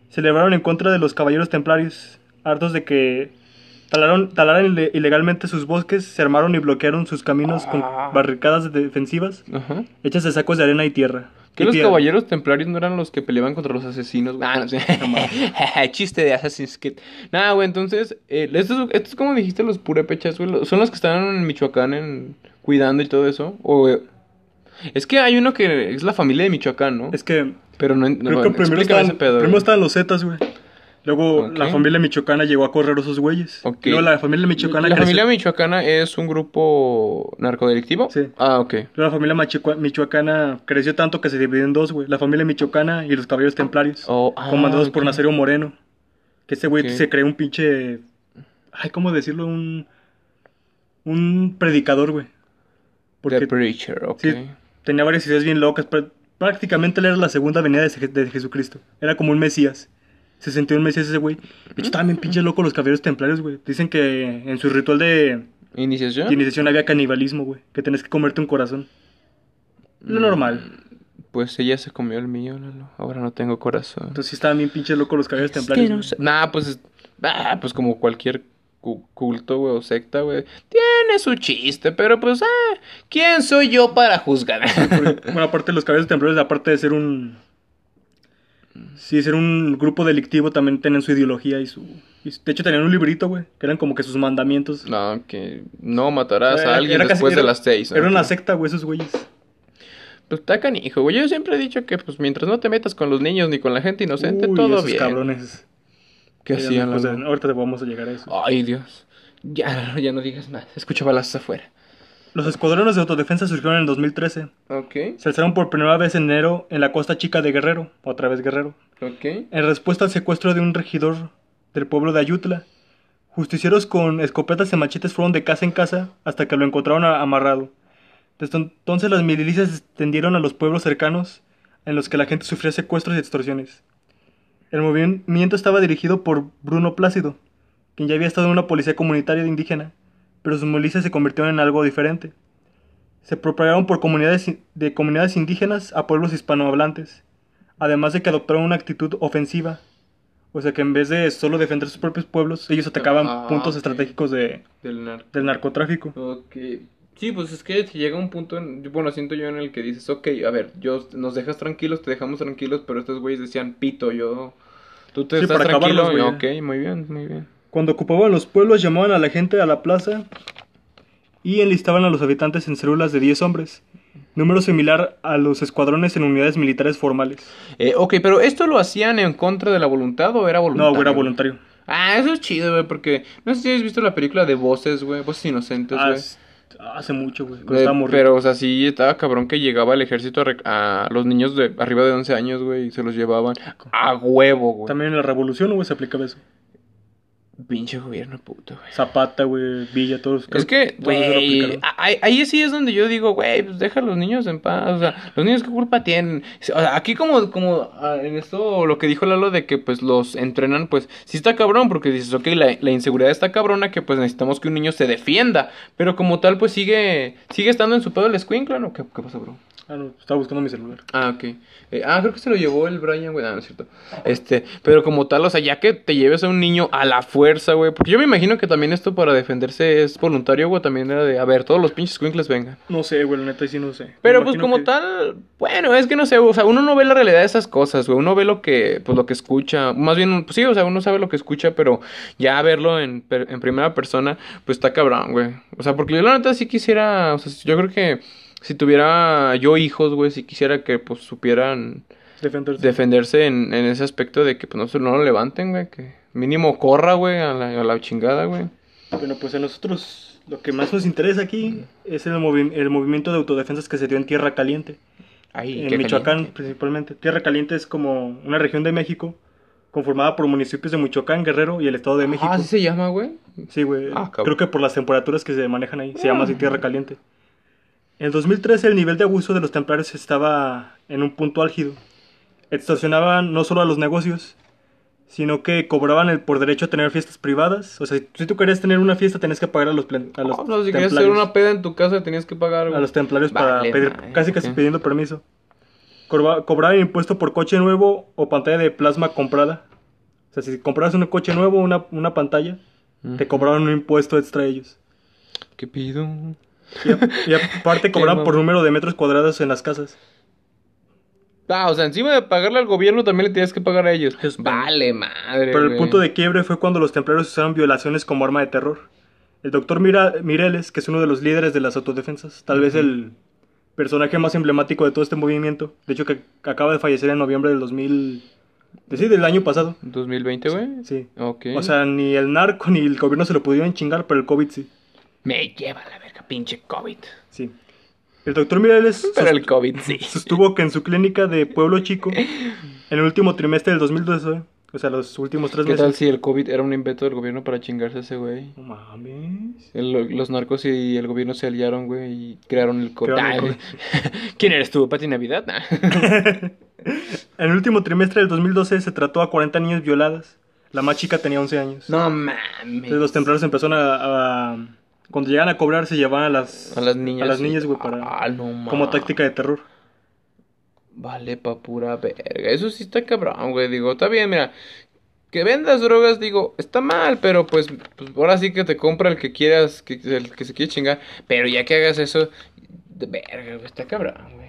celebraron en contra de los caballeros templarios, hartos de que talaron, talaran ile- ilegalmente sus bosques, se armaron y bloquearon sus caminos con Ah. barricadas defensivas Ajá. hechas de sacos de arena y tierra. ¿Que Y los piedra. caballeros templarios no eran los que peleaban contra los asesinos? güey? Ah, no sé. Chiste de Assassin's Creed. Nada, güey, entonces, eh, estos, estos, como dijiste, los purépechas, güey, son los que están en Michoacán en, cuidando y todo eso. O, eh, es que hay uno que es la familia de Michoacán, ¿no? Es que Pero no, no creo que primero estaban, ese pedo, primero estaban los Zetas, güey. Luego la familia michoacana llegó a correr esos güeyes. Ok. Luego la familia michoacana ¿La creció- familia michoacana es un grupo narcodelictivo? Sí. Ah, ok. Luego La familia michoacana creció tanto que se dividió en dos, güey. La familia michoacana y los caballeros templarios. Oh, ah, comandados por. Nazario Moreno. Que ese güey se creó un pinche... Ay, ¿cómo decirlo? Un... Un predicador, güey. Porque The Preacher, ok. sí, tenía varias ideas bien locas. pero prácticamente él era la segunda venida de, Je- de Jesucristo. Era como un mesías. Se sentía un mesías ese güey. De hecho, estaban bien pinches locos los caballeros templarios, güey. Dicen que en su ritual de... ¿Iniciación? de iniciación había canibalismo, güey. Que tenés que comerte un corazón. Lo normal. Pues ella se comió el mío, Lalo. Ahora no tengo corazón. Entonces sí estaban bien pinches locos los caballeros Es que templarios. no sé. Nah, pues. es- ah, pues como cualquier cu- culto, güey, o secta, güey. Tiene su chiste, pero pues, ah, ¿quién soy yo para juzgar? Bueno, aparte los caballeros templarios, aparte de ser un... Sí, ser un grupo delictivo, también tenían su ideología y su... y de hecho, tenían un librito, güey, que eran como que sus mandamientos. no, que no matarás Era- a alguien casi- después de las seis. Era una secta, güey, esos güeyes. Pues está canijo, güey. Yo siempre he dicho que, pues, mientras no te metas con los niños ni con la gente inocente, Uy, todo esos bien. cabrones. ¿Qué hacían, pues, ahorita te vamos a llegar a eso. Ay, Dios. Ya, ya no digas más. Escucha balazos afuera. Los escuadrones de autodefensa surgieron en el 2013. Ok, Se alzaron por primera vez en enero en la costa chica de Guerrero, otra vez Guerrero. ok. En respuesta al secuestro de un regidor del pueblo de Ayutla, justicieros con escopetas y machetes fueron de casa en casa hasta que lo encontraron amarrado. Desde entonces las milicias se extendieron a los pueblos cercanos en los que la gente sufría secuestros y extorsiones. El movimiento estaba dirigido por Bruno Plácido, quien ya había estado en una policía comunitaria de indígena, pero sus milicias se convirtieron en algo diferente. Se propagaron por comunidades de comunidades indígenas a pueblos hispanohablantes, además de que adoptaron una actitud ofensiva. O sea que en vez de solo defender sus propios pueblos, ellos atacaban Ah, puntos estratégicos de, Del narco. del narcotráfico. Ok. Sí, pues es que si llega un punto, en, bueno, siento yo en el que dices, ok, a ver, yo, nos dejas tranquilos, te dejamos tranquilos, pero estos güeyes decían, pito, yo, tú te Sí, estás para tranquilo, acabarlos, ok, muy bien, muy bien. Cuando ocupaban los pueblos llamaban a la gente a la plaza y enlistaban a los habitantes en células de 10 hombres, número similar a los escuadrones en unidades militares formales. Eh, ok, pero ¿esto lo hacían en contra de la voluntad o era No, voluntario? güey, era voluntario. Ah, eso es chido, güey, porque no sé si has visto la película de Voces, güey, Voces Inocentes, güey. hace mucho, güey. cuando Eh, pero, o sea, sí estaba cabrón que llegaba el ejército a los niños de arriba de 11 años, güey, y se los llevaban a huevo, güey. También en la revolución, güey, se aplicaba eso. Pinche gobierno puto, güey. Zapata, güey, Villa, todos. Es que, güey, ahí sí es donde yo digo, güey, pues deja a los niños en paz, o sea, los niños qué culpa tienen. O sea, aquí como, como ah, en esto lo que dijo Lalo de que pues los entrenan, pues sí está cabrón, porque dices, ok, la, la inseguridad está cabrona, que pues necesitamos que un niño se defienda, pero como tal, pues sigue, sigue estando en su pedo el escuincla, ¿no? ¿Qué, qué pasa, bro? Ah, no, estaba buscando mi celular. Ah, ok. Eh, ah, creo que se lo llevó el Brian, güey. Ah, no es cierto. Este, pero como tal, o sea, ya que te lleves a un niño a la fuerza, güey. Porque yo me imagino que también esto para defenderse es voluntario, güey. También era de, a ver, todos los pinches squinkles vengan. No sé, güey, la neta, sí no sé. Pero Me pues como que- tal, bueno, es que no sé, o sea, uno no ve la realidad de esas cosas, güey. Uno ve lo que, pues lo que escucha. Más bien, pues sí, o sea, uno sabe lo que escucha, pero ya verlo en, en primera persona, pues está cabrón, güey. O sea, porque yo la neta sí quisiera, o sea, yo creo que si tuviera yo hijos, güey, si quisiera que pues supieran Defenderse. defenderse en, en ese aspecto de que pues no, se- no lo levanten, güey, que mínimo corra, güey, a la, a la chingada, güey. Bueno, pues a nosotros lo que más nos interesa aquí es el, movi- el movimiento de autodefensas que se dio en Tierra Caliente, Ahí, en Michoacán caliente. principalmente. Tierra Caliente es como una región de México conformada por municipios de Michoacán, Guerrero y el Estado de México. Ah, ¿así se llama, güey? Sí, güey. Ah. Creo que por las temperaturas que se manejan ahí. Se llama así Tierra Caliente. En 2013 el nivel de abuso de los templarios estaba en un punto álgido. Extorsionaban no solo a los negocios, sino que cobraban el por derecho a tener fiestas privadas. O sea, si tú querías tener una fiesta, tenías que pagar a los, plen- a los no, si querías hacer templarios. una peda en tu casa tenías que pagar, güey. a los templarios para pedir, casi casi pidiendo permiso. Cobra- cobraban impuesto por coche nuevo o pantalla de plasma comprada. O sea, si comprabas un coche nuevo, una, una pantalla, te cobraban un impuesto extra ellos. ¿Qué pido? Y, aparte cobraban Qué por número de metros cuadrados en las casas. Ah, o sea, encima de pagarle al gobierno también le tienes que pagar a ellos. Eso Vale, madre. Pero el güey. punto de quiebre fue cuando los templarios usaron violaciones como arma de terror. El doctor Mira Mireles, que es uno de los líderes de las autodefensas, tal vez el personaje más emblemático de todo este movimiento, de hecho que, que acaba de fallecer en noviembre del 2000... de- Sí, del año pasado. 2020, güey. Sí. Ok. O sea, ni el narco ni el gobierno se lo pudieron chingar, pero el COVID sí. me lleva la pinche COVID. Sí. El doctor Mireles Pero el COVID sí. sostuvo que en su clínica de Pueblo Chico, en el último trimestre del 2012, o sea, los últimos tres ¿Qué tal meses... si el COVID era un invento del gobierno para chingarse a ese güey? No mames. El- los narcos y el gobierno se aliaron, güey, y crearon el COVID. Crearon el Ay, ¿Quién eres tú, Pati Navidad? Nah. En el último trimestre del 2012 se trató a 40 niñas violadas. La más chica tenía 11 años. No mames. Entonces los templarios empezaron a, a- Cuando llegaban a cobrar se llevaban a las... A las niñas. A las niñas, güey, para... Ah, no mames. como táctica de terror. Vale, pa' pura verga. Eso sí está cabrón, güey. Digo, está bien, mira. Que vendas drogas, digo, está mal, pero pues, pues ahora sí que te compra el que quieras, que, el que se quiere chingar. Pero ya que hagas eso, de verga, güey, está cabrón, güey.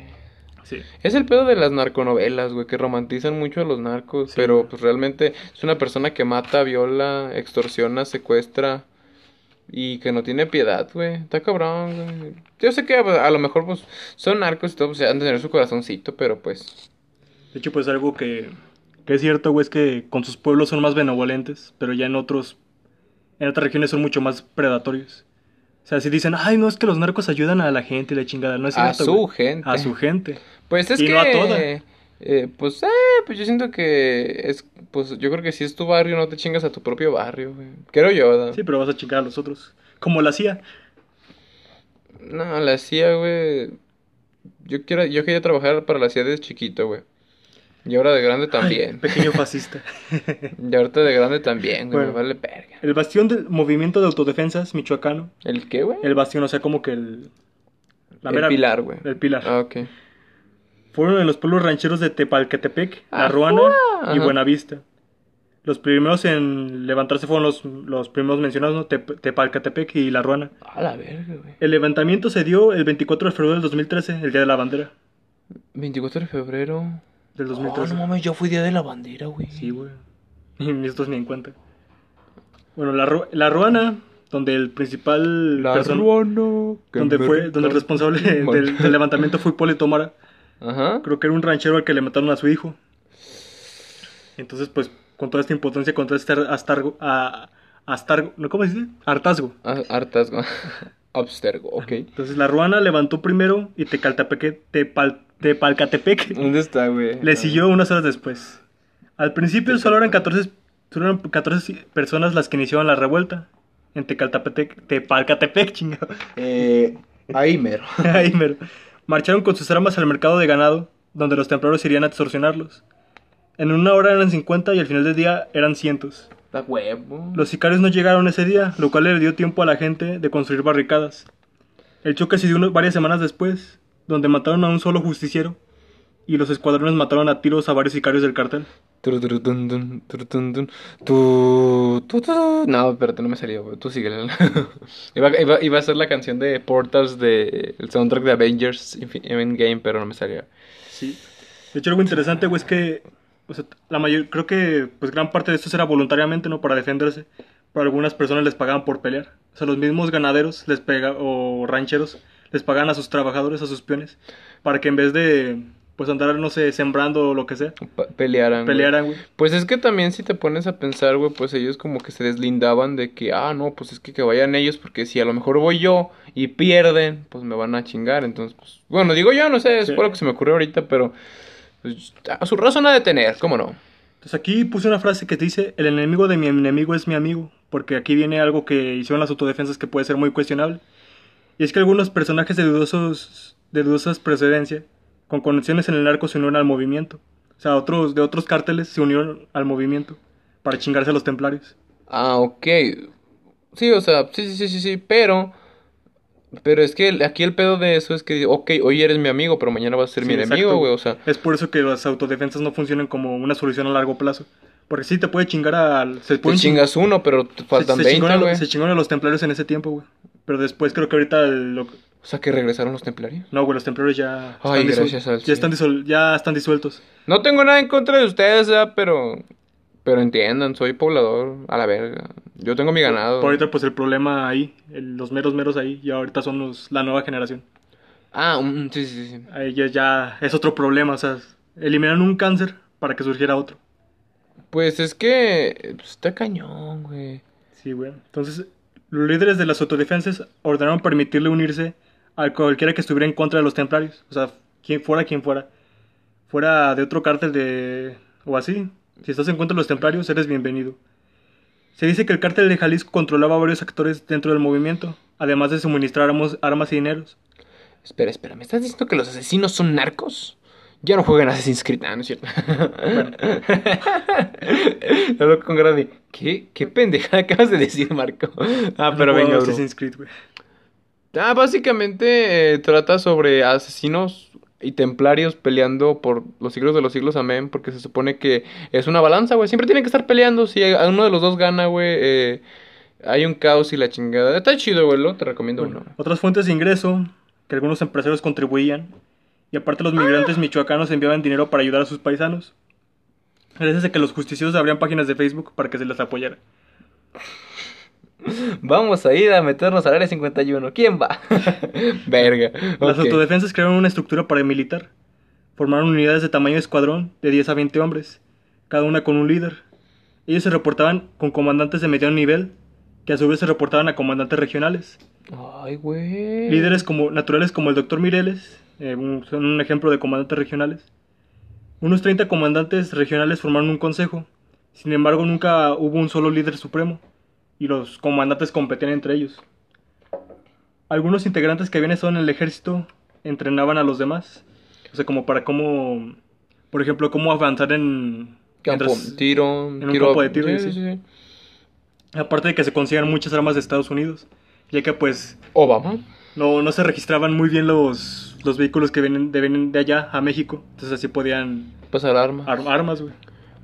Sí. Es el pedo de las narconovelas, güey, que romantizan mucho a los narcos, Sí, pero pues realmente es una persona que mata, viola, extorsiona, secuestra y que no tiene piedad, güey. Está cabrón, güey. Yo sé que a lo mejor pues son narcos y todo, pues han de tener su corazoncito, pero pues De hecho, pues algo que, que es cierto, güey, es que con sus pueblos son más benevolentes, pero ya en otros... En otras regiones son mucho más predatorios. O sea, si dicen, ay, no, es que los narcos ayudan a la gente y la chingada. No es A cierto, su güey. gente. A su gente. pues es Y que no a toda. Eh, pues eh, pues yo siento que es pues yo creo que si es tu barrio no te chingas a tu propio barrio, güey. Creo yo, ¿verdad? Sí, pero vas a chingar a los otros. Como la CIA. No, la CIA, güey. Yo quiero, yo quería trabajar para la CIA desde chiquito, güey. Y ahora de grande Ay, también. pequeño fascista. Y ahorita de grande también, güey. Bueno. Me vale verga. El bastión del movimiento de autodefensas michoacano. ¿El qué, güey? El bastión, o sea, como que el... la El mera- pilar, güey. El pilar. Ah, ok. Fueron en los pueblos rancheros de Tepalcatepec, La Ah, Ruana ajá. y Buenavista. Los primeros en levantarse fueron los, los primeros mencionados, ¿no? Tep- Tepalcatepec y La Ruana. A la verga, güey. El levantamiento se dio el 24 de febrero del 2013, el Día de la Bandera. 24 de febrero. Del Oh, 2013. no mames, yo fui día de la bandera, güey. Sí, güey. Ni estos ni en cuenta. Bueno, la, Ru- la Ruana, donde el principal La person- ruana. que donde me fue, donde el responsable del, del levantamiento fue Hipólito Mara. Ajá. Creo que era un ranchero al que le mataron a su hijo. Entonces, pues, con toda esta impotencia, con todo este astargo, a, astargo, ¿no? ¿cómo se dice? Hartazgo. Ah, Hartazgo. Abstergo, ok. Entonces, la Ruana levantó primero y Tecaltepec, Tepal, Tepalcatepec ¿Dónde está, güey? le siguió unas horas después. Al principio solo eran 14, solo eran 14 personas las que iniciaban la revuelta. En Tecaltepec, Tepalcatepec, chingado. Eh, ahí mero. Ahí mero. Marcharon con sus armas al mercado de ganado, donde los templarios irían a extorsionarlos. En una hora eran 50 y al final del día eran cientos. Huevo. Los sicarios no llegaron ese día, lo cual le dio tiempo a la gente de construir barricadas. El choque se dio varias semanas después, donde mataron a un solo justiciero y los escuadrones mataron a tiros a varios sicarios del cartel. No, espérate, no me salió, güey. Tú síguele. iba, iba, iba a ser la canción de Portals de el soundtrack de Avengers Endgame, pero no me salió. Sí. De hecho, algo interesante, güey, es que la mayor, creo que pues gran parte de esto era voluntariamente, ¿no? Para defenderse. Pero algunas personas les pagaban por pelear. O sea, los mismos ganaderos les pega, o rancheros les pagaban a sus trabajadores, a sus peones, para que en vez de pues andar, no sé, sembrando o lo que sea. Pa- Pelearan. güey. Pelearan, güey. Pues es que también si te pones a pensar, güey, pues ellos como que se deslindaban de que, ah, no, pues es que que vayan ellos porque si a lo mejor voy yo y pierden, pues me van a chingar. Entonces, pues, bueno, digo yo, no sé, es Sí. por lo que se me ocurrió ahorita, pero pues, a su razón ha de tener, ¿cómo no? Entonces aquí puse una frase que dice, el enemigo de mi enemigo es mi amigo, porque aquí viene algo que hicieron las autodefensas que puede ser muy cuestionable. Y es que algunos personajes de, dudosos, de dudosas precedencia, con conexiones en el narco, se unieron al movimiento. O sea, otros de otros cárteles se unieron al movimiento para chingarse a los templarios. Ah, ok. Sí, o sea, sí, sí, sí, sí, sí, pero... Pero es que aquí el pedo de eso es que, ok, hoy eres mi amigo, pero mañana vas a ser Sí, mi exacto, enemigo, güey, o sea... Es por eso que las autodefensas no funcionan como una solución a largo plazo. Porque sí te puede chingar al... Se Te chingas uno, pero te faltan se, se 20, chingaron a lo- güey. se chingaron a los templarios en ese tiempo, güey. Pero después creo que ahorita... O sea, que regresaron los templarios. No, güey, los templarios ya... Ay, están gracias al ya, están ya están disueltos. No tengo nada en contra de ustedes, pero pero entiendan, soy poblador a la verga. Yo tengo mi ganado. Por ahorita pues el problema ahí, el- los meros meros ahí, y ahorita son los, la nueva generación. Ah, mm, sí, sí, sí. Ahí ya, ya es otro problema, o sea, eliminaron un cáncer para que surgiera otro. Pues es que pues, está cañón, güey. Sí, güey. Entonces, los líderes de las autodefensas ordenaron permitirle unirse a cualquiera que estuviera en contra de los templarios. O sea, quien fuera quien fuera. Fuera de otro cártel de... o así. Si estás en contra de los templarios, eres bienvenido. Se dice que el cártel de Jalisco controlaba a varios actores dentro del movimiento, además de suministrar armas, y dineros. Espera, espera, ¿me estás diciendo que los asesinos son narcos? Ya no juegan Assassin's Creed, ah, ¿no es cierto? Hablo con ¿qué? ¿Qué pendeja acabas de decir, Marco? Ah, pero No venga, bro. Assassin's Creed, güey. Ah, básicamente eh, trata sobre asesinos y templarios peleando por los siglos de los siglos, amén, porque se supone que es una balanza, güey. Siempre tienen que estar peleando. Si uno de los dos gana, güey, eh, hay un caos y la chingada. Está chido, güey, lo te recomiendo Bueno, uno. otras fuentes de ingreso que algunos empresarios contribuían y aparte los migrantes michoacanos enviaban dinero para ayudar a sus paisanos. Gracias a que los justiciosos abrían páginas de Facebook para que se les apoyara. Vamos a ir a meternos al área 51. ¿Quién va? Verga. Las autodefensas crearon una estructura paramilitar. Formaron unidades de tamaño escuadrón de 10 a 20 hombres, cada una con un líder. Ellos se reportaban con comandantes de mediano nivel, que a su vez se reportaban a comandantes regionales. Ay, güey. Líderes como, naturales como el doctor Mireles eh, un- son un ejemplo de comandantes regionales. Unos 30 comandantes regionales formaron un consejo. Sin embargo, nunca hubo un solo líder supremo y los comandantes competían entre ellos. Algunos integrantes que habían estado en el ejército entrenaban a los demás. O sea, como para cómo, por ejemplo, cómo avanzar en... Campo, mientras- tiro, en un tiro- campo de tiro, Sí, sí. sí, aparte de que se consigan muchas armas de Estados Unidos, ya que pues Obama. no, no se registraban muy bien los, los vehículos que vienen de, vienen de allá a México. Entonces así podían Pasa el arma. ar- armas, güey.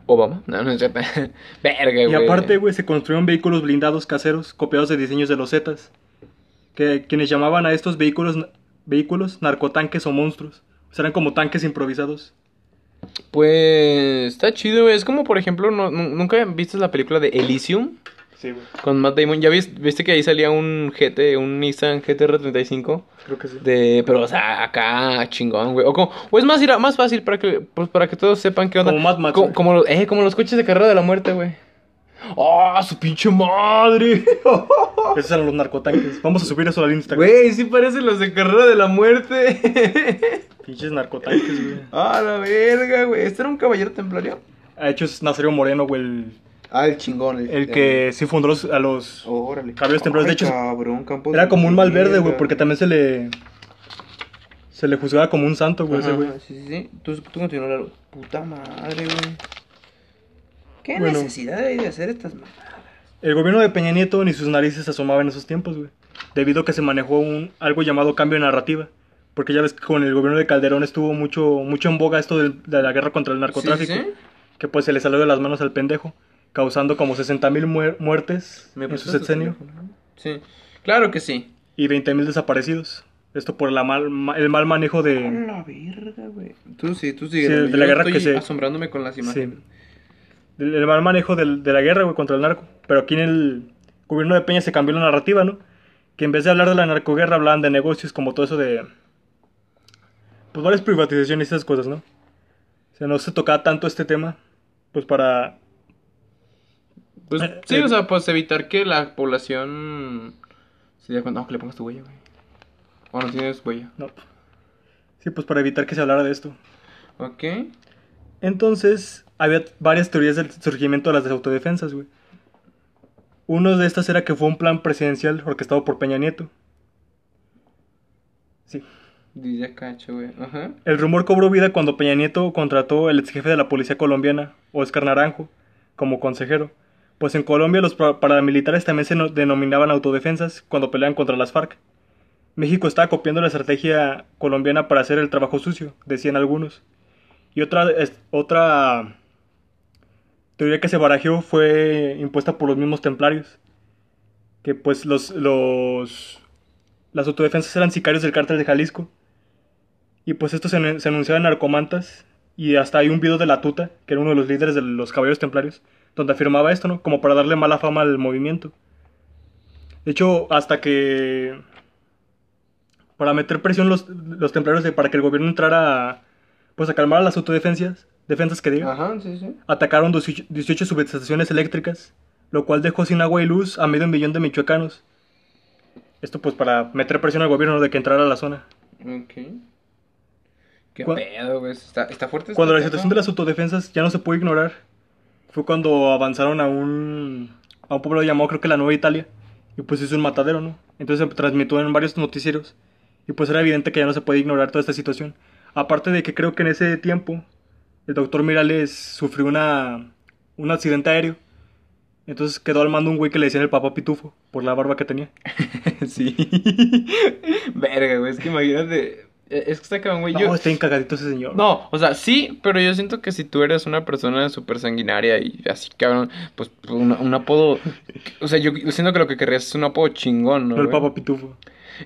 Obama. No, no es cierto. Verga, güey. Y aparte, güey, se construyeron vehículos blindados caseros copiados de diseños de los Zetas. Que quienes llamaban a estos vehículos vehículos narcotanques o monstruos. O sea, eran como tanques improvisados. Pues está chido, güey. Es como, por ejemplo, no, nu- ¿nunca viste la película de Elysium? Sí, güey. Con Matt Damon. ¿Ya viste, viste que ahí salía un GT, un Nissan GTR35? Creo que sí. De, pero, o sea, acá chingón, güey. O, como, o es más, más fácil para que, pues, para que todos sepan qué onda. Como Mad Max, Co- güey. como, los- eh, como los coches de carrera de la muerte, güey. ¡Ah, su pinche madre! Esos eran los narcotanques. Vamos a subir eso al Instagram. Güey, sí parecen los de carrera de la muerte. Pinches narcotanques, güey. ¡Ah, la verga, güey! ¿Este era un caballero templario? De hecho, es Nazario Moreno, güey. El, Ah, el chingón. el que sí fundó los- a los. Órale. Caballeros templarios, de hecho, cabrón, Campos Era como un mal verde, güey, porque también se le. Se le juzgaba como un santo, güey, ese güey. Sí, sí, sí. Tú, tú continúa, Lalo. Puta madre, güey. ¿Qué Bueno. necesidad hay de hacer estas mamadas? El gobierno de Peña Nieto ni sus narices asomaba en esos tiempos, güey. Debido a que se manejó un, algo llamado cambio de narrativa. Porque ya ves que con el gobierno de Calderón estuvo mucho, mucho en boga esto de, la guerra contra el narcotráfico. Sí. Que pues se le salió de las manos al pendejo. Causando como 60 mil muertes ¿Me en su sexenio. Sí. Claro que sí. Y 20 mil desaparecidos. Esto por la mal, ma- el mal manejo de... la verga, güey. Tú sí, tú sigue. Sí, de la guerra estoy que se- asombrándome con las imágenes. del el mal manejo del- de la guerra, güey, contra el narco. Pero aquí en el gobierno de Peña se cambió la narrativa, ¿no? Que en vez de hablar de la narcoguerra hablaban de negocios, como todo eso de... pues varias privatizaciones y esas cosas, ¿no? O sea, no se tocaba tanto este tema, pues para... Pues Eh, sí, eh, o sea, pues evitar que la población se dé cuenta. No, que le pongas tu huella, güey. O no tienes huella. No. Sí, pues para evitar que se hablara de esto. Ok. Entonces, había varias teorías del surgimiento de las autodefensas, güey. Uno de estas era que fue un plan presidencial orquestado por Peña Nieto. Sí. Dice cacho, güey. Ajá. El rumor cobró vida cuando Peña Nieto contrató al ex jefe de la policía colombiana, Oscar Naranjo, como consejero. Pues en Colombia los pa- paramilitares también se no- denominaban autodefensas cuando peleaban contra las FARC. México estaba copiando la estrategia colombiana para hacer el trabajo sucio, decían algunos. Y otra, otra teoría que se barajeó fue impuesta por los mismos templarios. Que pues los, los las autodefensas eran sicarios del cártel de Jalisco. Y pues esto se, se anunciaba en Narcomantas. Y hasta hay un video de la Tuta, que era uno de los líderes de los caballeros templarios, donde afirmaba esto, ¿no? Como para darle mala fama al movimiento. De hecho, hasta que. Para meter presión los, los templarios de, para que el gobierno entrara a, pues a calmar a las autodefensas, defensas que diga, Ajá, sí, sí. atacaron 18 18 subestaciones eléctricas, lo cual dejó sin agua y luz a medio millón de michoacanos. Esto pues para meter presión al gobierno de que entrara a la zona. Ok. Qué pedo, güey. Está, está fuerte. este Cuando la situación de las autodefensas ya no se pudo ignorar, fue cuando avanzaron a un, a un pueblo llamado creo que la Nueva Italia, y pues hizo un matadero, ¿no? Entonces se transmitió en varios noticieros, y pues era evidente que ya no se puede ignorar toda esta situación. Aparte de que creo que en ese tiempo el doctor Mirales sufrió una, un accidente aéreo, entonces quedó al mando un güey que le decían el papá pitufo, por la barba que tenía. sí. Verga, güey. Es que imagínate. Eh, Es que está cabrón, güey. No, Yo... está encagadito ese señor. No, o sea, sí, pero yo siento que si tú eres una persona súper sanguinaria y así, cabrón, pues un, un apodo. O sea, yo, siento que lo que querrías es un apodo chingón, ¿no? El güey? papá pitufo.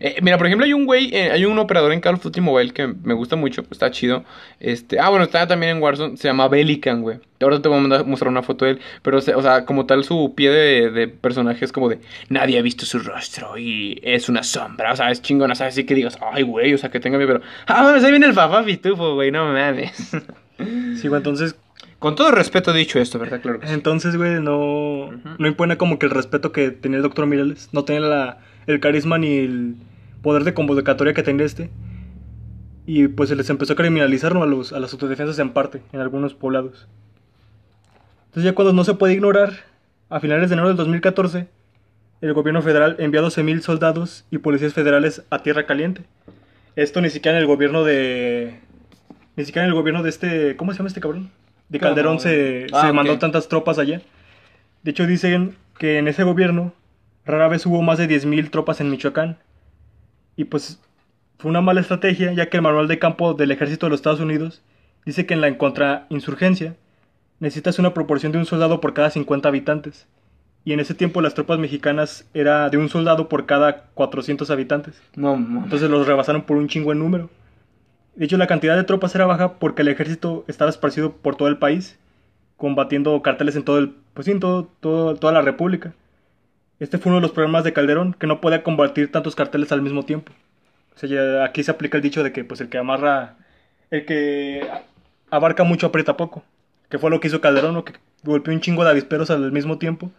Eh, mira, por ejemplo, hay un güey, eh, hay un operador en Call of Duty Mobile que me gusta mucho, pues, está chido. Este, ah, bueno, está también en Warzone, se llama Belican, güey. Ahora te voy a mandar- mostrar una foto de él, pero, o sea, o sea, como tal, su pie de, de personaje es como de nadie ha visto su rostro y es una sombra, o sea, es chingona, ¿sabes? Así que digas, ay, güey, o sea, que tenga miedo, pero, ah, bueno, ahí viene el papá pitufo, güey, no mames. Sí, güey, entonces Con todo respeto dicho esto, ¿verdad? Claro que sí. Entonces, güey, no, no impone como que el respeto que tenía el doctor Mireles. No tenía la- el carisma ni el poder de convocatoria que tenía este. Y pues se les empezó a criminalizar ¿no? a, los, a las autodefensas en parte, en algunos poblados. Entonces ya cuando no se puede ignorar, a finales de enero del 2014, el gobierno federal envió 12.000 soldados y policías federales a Tierra Caliente. Esto ni siquiera en el gobierno de... Ni siquiera en el gobierno de este... ¿Cómo se llama este cabrón? De. Calderón se, Ah, se ok. mandó tantas tropas allá. De hecho, dicen que en ese gobierno rara vez hubo más de 10.000 tropas en Michoacán. Y pues fue una mala estrategia, ya que el manual de campo del ejército de los Estados Unidos dice que en la contrainsurgencia necesitas una proporción de un soldado por cada 50 habitantes. Y en ese tiempo las tropas mexicanas era de un soldado por cada 400 habitantes. No. Entonces los rebasaron por un chingo en número. De hecho, la cantidad de tropas era baja porque el ejército estaba esparcido por todo el país, combatiendo carteles en todo el, pues sí, en todo, todo- toda la república. Este fue uno de los problemas de Calderón, que no podía combatir tantos carteles al mismo tiempo. O sea, ya aquí se aplica el dicho de que pues el que amarra, el que abarca mucho aprieta poco. Que fue lo que hizo Calderón, ¿no? que golpeó un chingo de avisperos al mismo tiempo.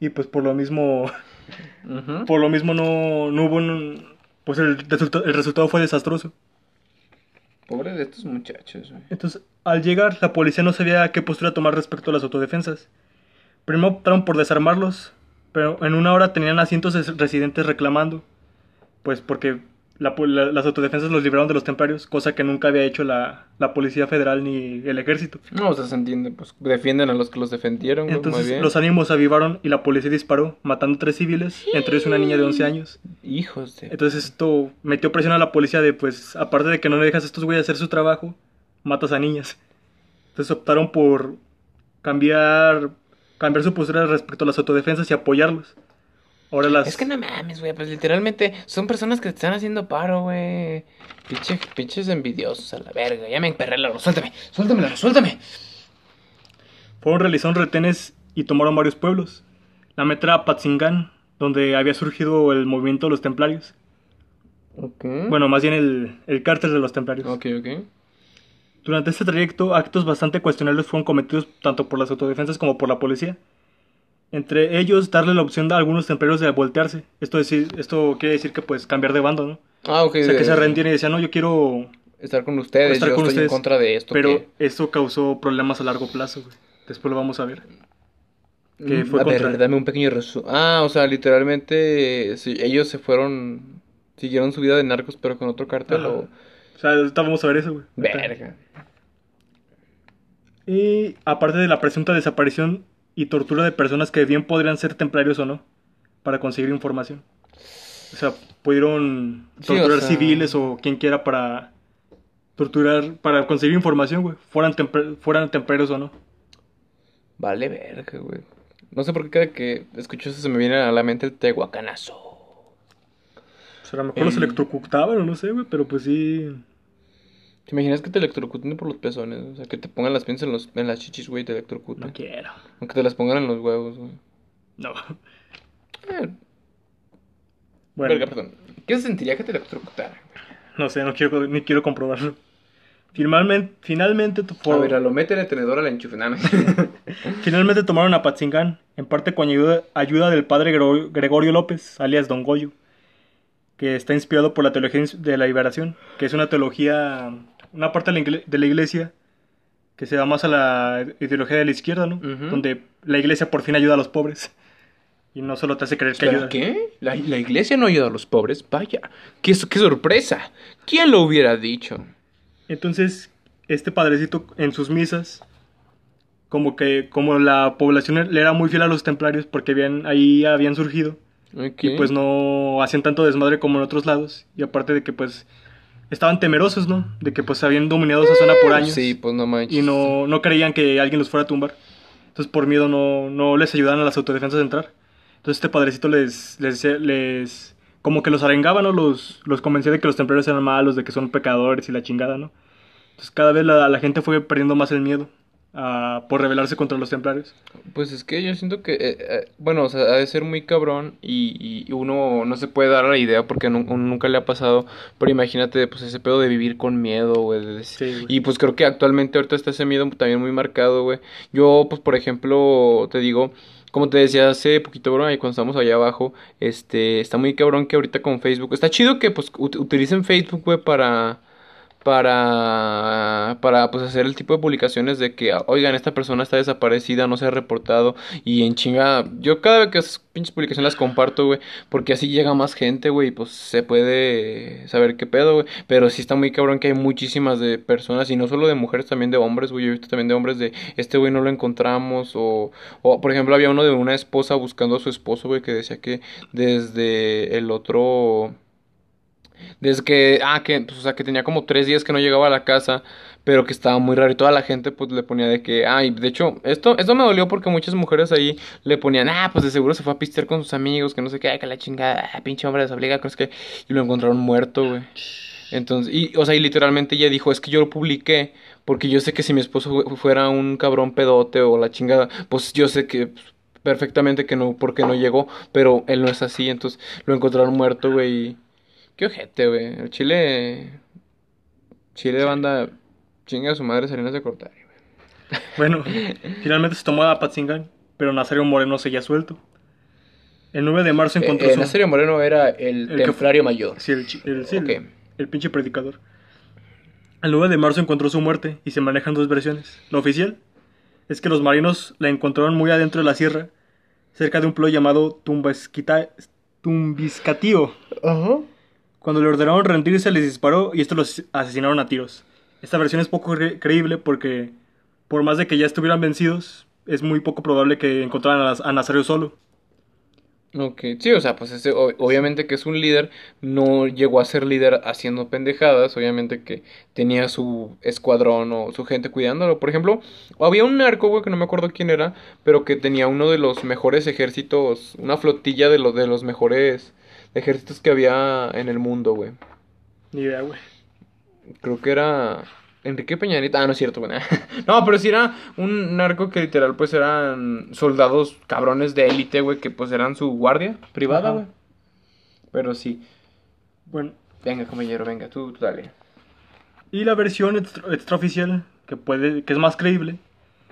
Y pues por lo mismo por lo mismo no, no hubo un... Pues el, el resultado fue desastroso. Pobre de estos muchachos, güey. Entonces, al llegar, la policía no sabía qué postura tomar respecto a las autodefensas. Primero optaron por desarmarlos, pero en una hora tenían a cientos de residentes reclamando. Pues porque la la- las autodefensas los libraron de los templarios, cosa que nunca había hecho la, la Policía Federal ni el Ejército. No, o sea, se entiende, pues defienden a los que los defendieron, muy Entonces bien. los ánimos se avivaron y la policía disparó, matando tres civiles, entre ellos una niña de 11 años. Hijos de... Entonces esto metió presión a la policía de, pues, aparte de que no le dejas a estos güeyes hacer su trabajo, matas a niñas. Entonces optaron por cambiar, cambiar su postura respecto a las autodefensas y apoyarlos. Ahora las... Es que no mames, güey, pues literalmente son personas que te están haciendo paro, güey. Pinche, pinches envidiosos a la verga. Ya me emperré la Suéltame, suéltame, Lalo, suéltame. Fueron realizaron retenes y tomaron varios pueblos. La meta era Patzingán, donde había surgido el movimiento de los templarios. Ok. Bueno, más bien el, el cártel de los templarios. Ok, ok. Durante este trayecto, actos bastante cuestionables fueron cometidos tanto por las autodefensas como por la policía. Entre ellos, darle la opción a algunos templarios de voltearse. Esto, decir, esto quiere decir que, pues, cambiar de bando, ¿no? Ah, ok. O sea, que se rendían y decían, no, yo quiero... Estar con ustedes, Estar yo con estoy ustedes. en contra de esto. Pero que- eso causó problemas a largo plazo, güey. Después lo vamos a ver. que Mm, fue a ver, contra- dame un pequeño resumen. Ah, o sea, literalmente sí, ellos se fueron, siguieron su vida de narcos, pero con otro cártel Ajá. o... O sea, ahorita vamos a ver eso, güey. Verga. Y aparte de la presunta desaparición y tortura de personas que bien podrían ser templarios o no, para conseguir información. O sea, pudieron Sí, o torturar sea- civiles o quien quiera para torturar, para conseguir información, güey. Fueran, fueran templarios o no. Vale, verga, güey. No sé por qué cada que escucho eso se me viene a la mente el tehuacanazo. O sea, a lo mejor los El- electrocutaban o no sé, güey, pero pues sí. ¿Te imaginas que te electrocuten por los pezones? O sea, que te pongan las pinzas en, los, en las chichis, güey, y te electrocuten. No quiero. Aunque te las pongan en los huevos, güey. No. Eh, Bueno, Verga, perdón. ¿Qué se sentiría que te electrocutaran? no sé, no quiero, ni quiero comprobarlo. Finalmente, finalmente, tu- A ver, a lo mete el tenedor a la enchufe. No, no. Finalmente tomaron a Patzingán, en parte con ayuda, ayuda del padre Gregor- Gregorio López, alias Don Goyo, que está inspirado por la teología de la liberación, que es una teología, una parte de la, iglesia que se da más a la ideología de la izquierda, ¿no? Donde la iglesia por fin ayuda a los pobres y no solo te hace creer que ¿Espera, ayuda. qué? ¿La, la iglesia no ayuda a los pobres? Vaya, qué, qué sorpresa. ¿Quién lo hubiera dicho? Entonces, este padrecito en sus misas, como que como la población le era muy fiel a los templarios porque habían, ahí habían surgido, y pues no hacían tanto desmadre como en otros lados, y aparte de que pues estaban temerosos, ¿no? De que pues habían dominado esa zona por años Sí, pues no manches. y no, no creían que alguien los fuera a tumbar. Entonces por miedo no, no les ayudaban a las autodefensas a entrar. Entonces este padrecito les, les, les como que los arengaba, ¿no? Los, los convencía de que los templarios eran malos, de que son pecadores y la chingada, ¿no? Entonces cada vez la, la gente fue perdiendo más el miedo ah, por rebelarse contra los templarios. Pues es que yo siento que, eh, eh, bueno, o sea, ha de ser muy cabrón y, y uno no se puede dar la idea porque nu- uno nunca le ha pasado, pero imagínate, pues ese pedo de vivir con miedo, güey. Sí, y pues creo que actualmente ahorita está ese miedo también muy marcado, güey. Yo, pues por ejemplo, te digo, como te decía hace poquito, bro, y cuando estamos allá abajo, este, está muy cabrón que ahorita con Facebook, está chido que pues ut- utilicen Facebook, güey, para para, para pues hacer el tipo de publicaciones de que, oigan, esta persona está desaparecida, no se ha reportado y en chinga, yo cada vez que esas pinches publicaciones las comparto, güey, porque así llega más gente, güey, pues se puede saber qué pedo, güey, pero sí está muy cabrón que hay muchísimas de personas y no solo de mujeres, también de hombres, güey, yo he visto también de hombres de, este güey no lo encontramos o, o por ejemplo había uno de una esposa buscando a su esposo, güey, que decía que desde el otro... Desde que, ah, que, pues, o sea, que tenía como tres días que no llegaba a la casa, pero que estaba muy raro y toda la gente, pues, le ponía de que, ay, de hecho, esto, esto me dolió porque muchas mujeres ahí le ponían, ah, pues, de seguro se fue a pistear con sus amigos, que no sé qué, que la chingada, ah, pinche hombre desobliga, que sé qué, y lo encontraron muerto, güey. Entonces, y, o sea, y literalmente ella dijo, es que yo lo publiqué porque yo sé que si mi esposo fu- fuera un cabrón pedote o la chingada, pues yo sé que pues, perfectamente que no, porque no llegó, pero él no es así, entonces lo encontraron muerto, güey. Qué ojete, güey. El Chile. Chile, banda. Chinga a su madre Salinas de Cortari, güey. Bueno, finalmente se tomó a Patzingán, pero Nazario Moreno seguía suelto. El 9 de marzo encontró Eh, eh, su... Nazario Moreno era el, El que- templario mayor. Sí, el, el- sí, el- pinche predicador. El 9 de marzo encontró su muerte y se manejan dos versiones. La oficial es que los marinos la encontraron muy adentro de la sierra, cerca de un pueblo llamado Tumbiscatío. Ajá. Cuando le ordenaron rendirse, les disparó y estos los asesinaron a tiros. Esta versión es poco cre- creíble porque, por más de que ya estuvieran vencidos, es muy poco probable que encontraran a, a Nazario solo. Ok, sí, o sea, pues ese, o- obviamente que es un líder, no llegó a ser líder haciendo pendejadas, obviamente que tenía su escuadrón o su gente cuidándolo. Por ejemplo, había un narco, güey, que no me acuerdo quién era, pero que tenía uno de los mejores ejércitos, una flotilla de los, de los mejores ejércitos que había en el mundo, güey. Ni idea, güey. Creo que era Enrique Peñanita. Ah, no es cierto, güey. No, pero sí era un narco que literal, pues eran soldados cabrones de élite, güey, que pues eran su guardia privada, güey. Pero sí. Bueno, Venga, caballero, venga, tú, tú dale. Y la versión extra- extraoficial, que, puede, que es más creíble,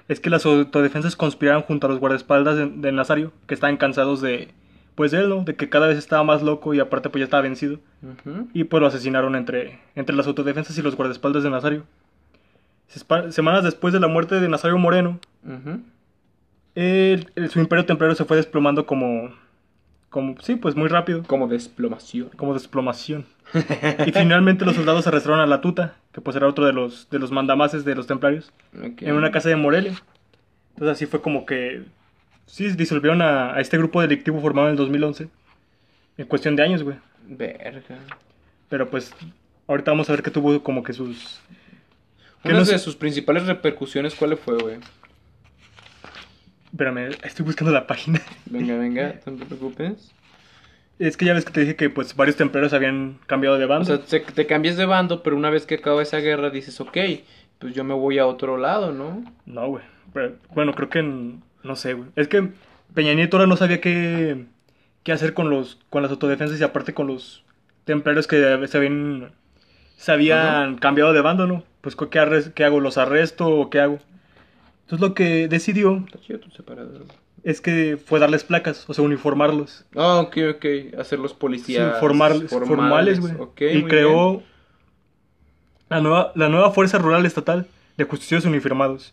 es que las autodefensas conspiraron junto a los guardaespaldas de, de Nazario, que estaban cansados de, pues de él, ¿no? De que cada vez estaba más loco y aparte pues ya estaba vencido. Y pues lo asesinaron entre, entre las autodefensas y los guardaespaldas de Nazario. Semanas después de la muerte de Nazario Moreno, el- el- su imperio templario se fue desplomando como, como, sí, pues muy rápido, Como desplomación. como desplomación. y finalmente los soldados arrestaron a la tuta, que pues era otro de los, de los mandamases de los templarios, Ok. en una casa de Morelia. Entonces así fue como que, sí, disolvieron a, a este grupo delictivo formado en el 2011, en cuestión de años, güey. Verga. Pero pues ahorita vamos a ver que tuvo como que sus... que Una no de sé- sus principales repercusiones, ¿cuál fue, güey? Espérame, estoy buscando la página. Venga, venga, no te preocupes. Es que ya ves que te dije que pues varios templarios habían cambiado de O bando. sea, te, te cambias de bando, pero una vez que acaba esa guerra dices, ok, pues yo me voy a otro lado, ¿no? No, güey. Bueno, creo que en- no sé, güey. Es que Peña Nieto ahora no sabía qué, qué hacer con los con las autodefensas y aparte con los templarios que se habían se habían cambiado de bando, ¿no? Pues ¿qué, arres- qué hago? ¿Los arresto o qué hago? Entonces lo que decidió es que fue darles placas, o sea, uniformarlos. Ah, ok, ok. Hacer los Sí, policías formales, formales, güey. Y creó bien. la nueva, la nueva Fuerza Rural Estatal de Justicios Uniformados.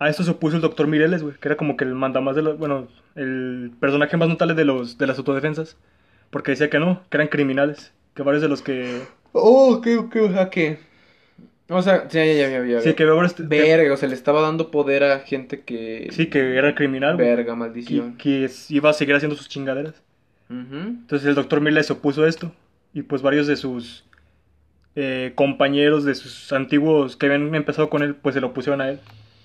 A esto se opuso el doctor Mireles, güey, que era como que el mandamás de los, bueno, el personaje más notable de los de las autodefensas, porque decía que no, que eran criminales, que varios de los que Oh, ok, ok, o sea que... O sea, ya, ya, ya, ya, sí que varios- Verga, o sea, le estaba dando poder a gente que... sí que era criminal, Verga, que, maldición. que es- iba a seguir haciendo sus chingaderas. Entonces el doctor Mireles se opuso a esto y pues varios de sus eh, compañeros, de sus antiguos que habían empezado con él, pues se lo opusieron a él.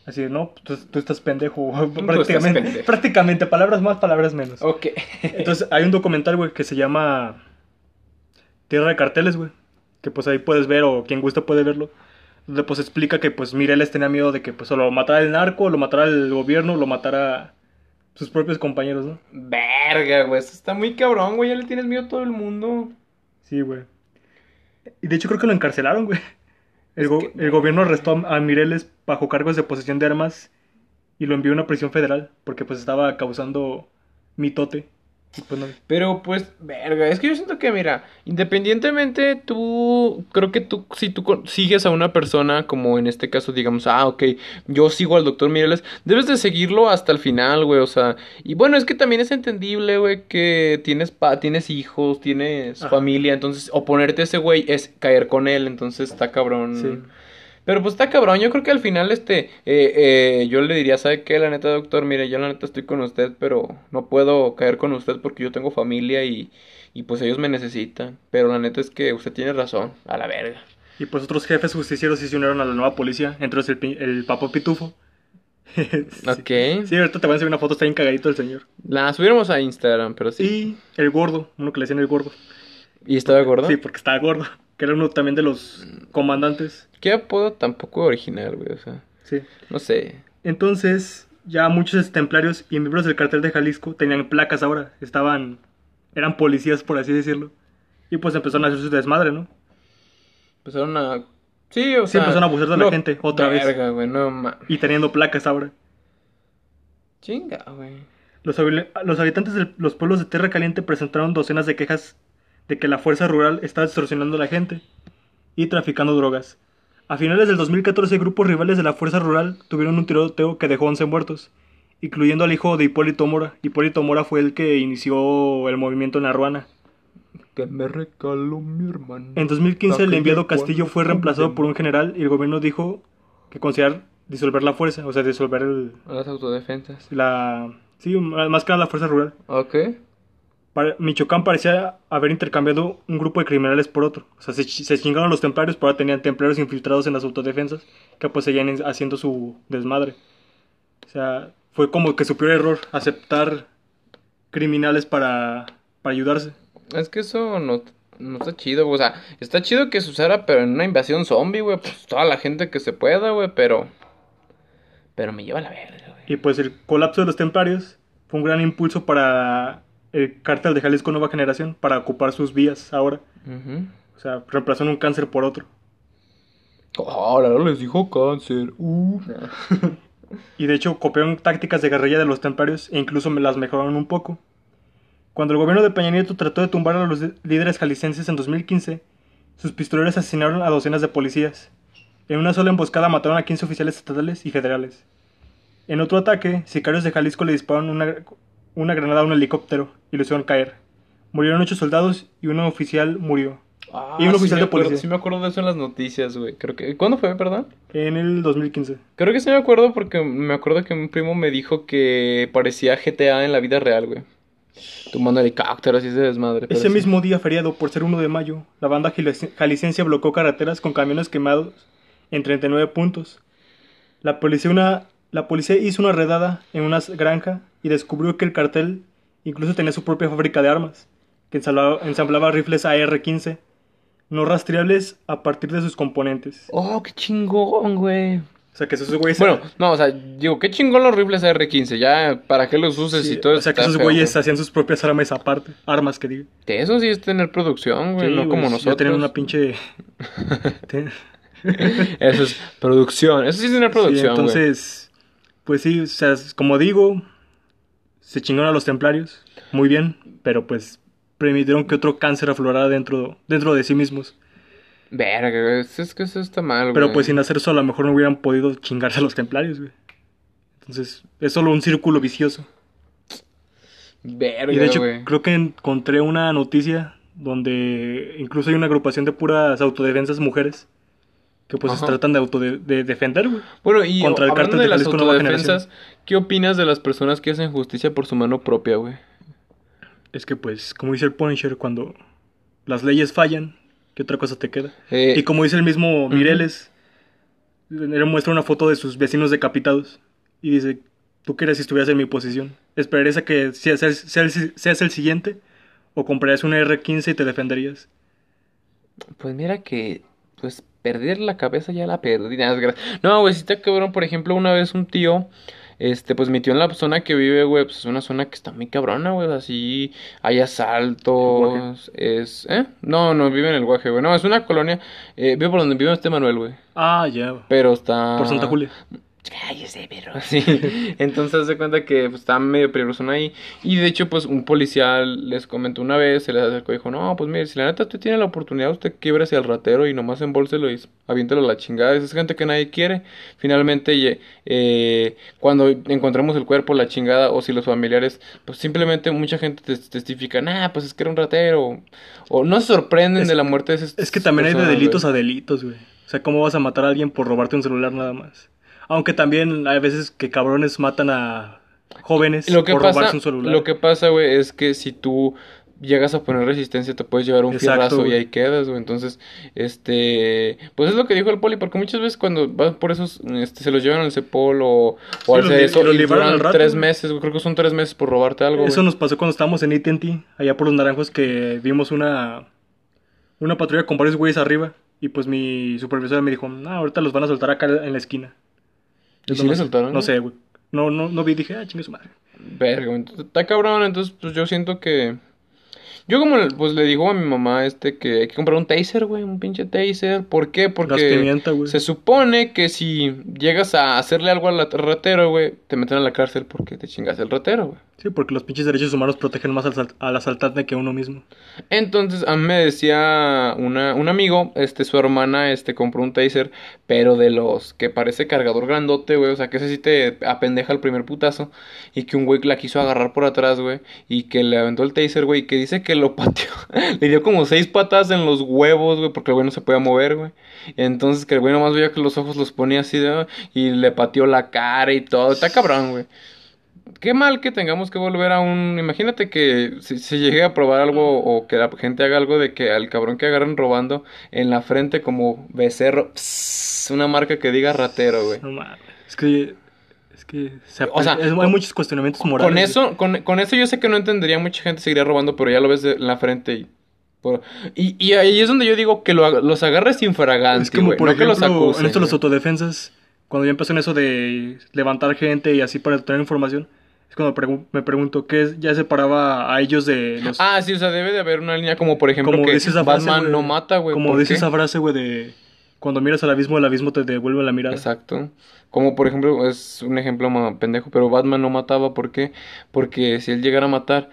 Así de, no, tú, tú estás pendejo, prácticamente, pendejo. prácticamente, palabras más, palabras menos. Ok. Entonces hay un documental, güey, que se llama Tierra de Carteles, güey, que pues ahí puedes ver o quien guste puede verlo. Donde pues explica que pues Mireles tenía miedo de que pues o lo matara el narco, o lo matara el gobierno, o lo matara sus propios compañeros, ¿no? Verga, güey, eso está muy cabrón, güey, ya le tienes miedo a todo el mundo. Sí, güey. Y de hecho creo que lo encarcelaron, güey. El, Es go- que- el gobierno arrestó a a Mireles bajo cargos de posesión de armas y lo envió a una prisión federal porque pues estaba causando mitote. Pues no. Pero pues, verga, es que yo siento que, mira, independientemente tú, creo que tú, si tú sigues a una persona, como en este caso, digamos, ah, ok, yo sigo al doctor Mireles, debes de seguirlo hasta el final, güey, o sea, y bueno, es que también es entendible, güey, que tienes, pa tienes hijos, tienes Ajá. familia, entonces, oponerte a ese güey es caer con él, entonces está cabrón. Sí. Pero pues está cabrón, yo creo que al final este, eh, eh, yo le diría, ¿sabe qué? La neta, doctor, mire, yo la neta estoy con usted, pero no puedo caer con usted porque yo tengo familia y, y pues ellos me necesitan. Pero la neta es que usted tiene razón, a la verga. Y pues otros jefes justicieros sí se unieron a la nueva policía, entre ellos el, el Papo Pitufo. sí. Ok. Sí, ahorita te voy a enseñar una foto, está bien cagadito el señor. La subiéramos a Instagram, pero sí. Y el gordo, uno que le decían el gordo. ¿Y estaba gordo? Sí, porque estaba gordo. Que era uno también de los comandantes. Qué apodo tampoco original, güey, o sea, Sí. no sé. Entonces, ya muchos templarios y miembros del cartel de Jalisco tenían placas ahora. Estaban. Eran policías, por así decirlo. Y pues empezaron a hacer su desmadre, ¿no? Empezaron a... Sí, o Sí, sea... empezaron a abusar de la gente, otra vez. No. Y teniendo placas ahora. Chinga, güey. Los, los habitantes de los pueblos de Tierra Caliente presentaron docenas de quejas de que la fuerza rural estaba extorsionando a la gente y traficando drogas. A finales del 2014, grupos rivales de la fuerza rural tuvieron un tiroteo que dejó 11 muertos, incluyendo al hijo de Hipólito Mora. Hipólito Mora fue el que inició el movimiento en la Ruana. Que me regaló mi hermano. En 2015, el enviado Castillo fue reemplazado por un general y el gobierno dijo que considerar disolver la fuerza, o sea, disolver el- Las autodefensas. la... Sí, más que nada la fuerza rural. Ok. Michoacán parecía haber intercambiado un grupo de criminales por otro. O sea, se, se chingaron los templarios, pero ahora tenían templarios infiltrados en las autodefensas que pues seguían en- haciendo su desmadre. O sea, fue como que su peor error, aceptar criminales para, para ayudarse. Es que eso no, no está chido, o sea, está chido que se usara, pero en una invasión zombie, güey, pues toda la gente que se pueda, güey, pero... Pero me lleva a la verga, güey. Y pues el colapso de los templarios fue un gran impulso para el cártel de Jalisco Nueva Generación para ocupar sus vías ahora. O sea, reemplazaron un cáncer por otro. Ahora les dijo cáncer. Uh. Y de hecho copiaron tácticas de guerrilla de los templarios e incluso me las mejoraron un poco. Cuando el gobierno de Peña Nieto trató de tumbar a los de- líderes jaliscienses en 2015, sus pistoleros asesinaron a docenas de policías. En una sola emboscada mataron a 15 oficiales estatales y federales. En otro ataque, sicarios de Jalisco le dispararon una, una granada a un helicóptero y lo hicieron caer. Murieron 8 soldados y un oficial murió. Ah, Y un sí oficial me de acuerdo- policía. Sí me acuerdo de eso en las noticias, güey. Creo que... ¿Cuándo fue, perdón? En el 2015. Creo que sí me acuerdo porque me acuerdo que un primo me dijo que parecía GTA en la vida real, güey. Tomando helicópteros y ese desmadre. Ese sí. mismo día feriado, por ser 1 de mayo, la banda jalisci- jalisciense bloqueó carreteras con camiones quemados en 39 puntos. La policía, una, la policía hizo una redada en una granja y descubrió que el cartel incluso tenía su propia fábrica de armas, que ensamblaba, ensamblaba rifles AR-15, no rastreables a partir de sus componentes. Oh, qué chingón, güey. O sea, que esos güeyes... Bueno, no, o sea, digo, qué chingón los rifles R15. Ya, ¿para qué los uses sí, y todo o sea, que esos feo, güeyes güey. hacían sus propias armas aparte, armas que digo. Que Eso sí es tener producción, güey, Sí, no güey, como Ya nosotros. tenían una pinche... Eso es producción. Eso sí es tener Sí, producción, güey. entonces, pues sí, o sea, como digo, se chingaron a los templarios, muy bien, pero pues permitieron que otro cáncer aflorara dentro, dentro de sí mismos. Verga, es que eso está mal, Pero güey. pues sin hacer eso a lo mejor no hubieran podido chingarse a los templarios, güey. Entonces, es solo un círculo vicioso. Verga, Y de hecho, creo que encontré una noticia donde incluso hay una agrupación de puras autodefensas mujeres que pues se Ajá. tratan de autode de defender, güey. Bueno, y contra el hablando cártel de de las autodefensas, ¿qué opinas de las personas que hacen justicia por su mano propia, güey? Es que pues, como dice el Punisher, cuando las leyes fallan, ¿qué otra cosa te queda? Eh, Y como dice el mismo Mireles, él muestra una foto de sus vecinos decapitados y dice, ¿tú qué eres si estuvieras en mi posición? ¿Esperarías a que seas el, seas el- seas el siguiente? ¿O comprarías una R15 y te defenderías? Pues mira que, pues, perder la cabeza ya la perdí. No, güey, si está cabrón. Por ejemplo, una vez un tío, este, pues mi tío en la zona que vive, güey, pues es una zona que está muy cabrona, güey. Así, hay asaltos, es... ¿Eh? No, no, vive en el Guaje, güey. No, es una colonia, eh, vive por donde vive este Manuel, güey. Ah, ya. Pero está... Por Santa Julia. Cállese, perro. Sí. Entonces se cuenta que pues, está medio peligroso ahí. Y de hecho, pues un policía les comentó una vez, se les acercó y dijo, no, pues mire, si la neta usted tiene la oportunidad, usted quiebrese al ratero y nomás embolselo y aviéntelo a la chingada. Esa es gente que nadie quiere. Finalmente, eh, cuando encontremos el cuerpo, la chingada, o si los familiares, pues simplemente mucha gente tes- testifica, nah, pues es que era un ratero. O no se sorprenden Es- de la muerte de esas Es que también hay de delitos güey. a delitos, güey. O sea, ¿cómo vas a matar a alguien por robarte un celular nada más? Aunque también hay veces que cabrones matan a jóvenes Lo que por pasa, robarse un celular. lo que pasa, güey, es que si tú llegas a poner resistencia te puedes llevar un Exacto, fierrazo y ahí quedas, güey. Entonces, este, pues es lo que dijo el poli, porque muchas veces cuando van por esos, este, se los llevan al CEPOL o, Sí, o al li- CESO los y liberan duran al rato, tres güey. meses, güey, creo que son tres meses por robarte algo, Eso güey. nos pasó cuando estábamos en AT&T, allá por los naranjos, que vimos una, una patrulla con varios güeyes arriba. Y pues mi supervisora me dijo, no, ahorita los van a soltar acá en la esquina. ¿Y si no le soltaron? No güey? sé, güey. No, no, no vi, dije, ah, chingue su madre. Verga, está cabrón, entonces pues yo siento que yo como le- pues le digo a mi mamá este que hay que comprar un taser, güey, un pinche taser. ¿Por qué? Porque pimienta, se supone que si llegas a hacerle algo al ratero, güey, te meten a la cárcel porque te chingas el ratero, güey. Sí, porque los pinches derechos humanos protegen más al asaltante que a uno mismo. Entonces, a mí me decía una, un amigo, este, su hermana, este, compró un taser, pero de los que parece cargador grandote, güey, o sea, que ese sí te apendeja el primer putazo, y que un güey la quiso agarrar por atrás, güey, y que le aventó el taser, güey, y que dice que lo pateó, le dio como seis patadas en los huevos, güey, porque el güey no se podía mover, güey. Entonces, que el güey nomás veía que los ojos los ponía así, de, y le pateó la cara y todo, está cabrón, güey. Qué mal que tengamos que volver a un... Imagínate que si llegue a probar algo o que la gente haga algo de que al cabrón que agarren robando en la frente como becerro, pss, una marca que diga ratero, güey. No mames. Es que. Es que. se O sea, es- hay muchos cuestionamientos morales. Con eso, con, con eso yo sé que no entendería, mucha gente seguiría robando, pero ya lo ves de- en la frente y... por- y, y ahí es donde yo digo que lo, los agarres infraganti, Es como, por no que los acusen, en esto güey. autodefensas, cuando ya empezó en eso de levantar gente y así para tener información, Es cuando pregu- me pregunto qué es- ya separaba a ellos de los... Ah, sí, o sea, debe de haber una línea como, por ejemplo, como que dice esa frase, Batman no mata, güey. Como ¿por dice qué? esa frase, güey, de... Cuando miras al abismo, el abismo te devuelve la mirada. Exacto. Como por ejemplo, es un ejemplo pendejo, pero Batman no mataba, ¿por qué? Porque si él llegara a matar,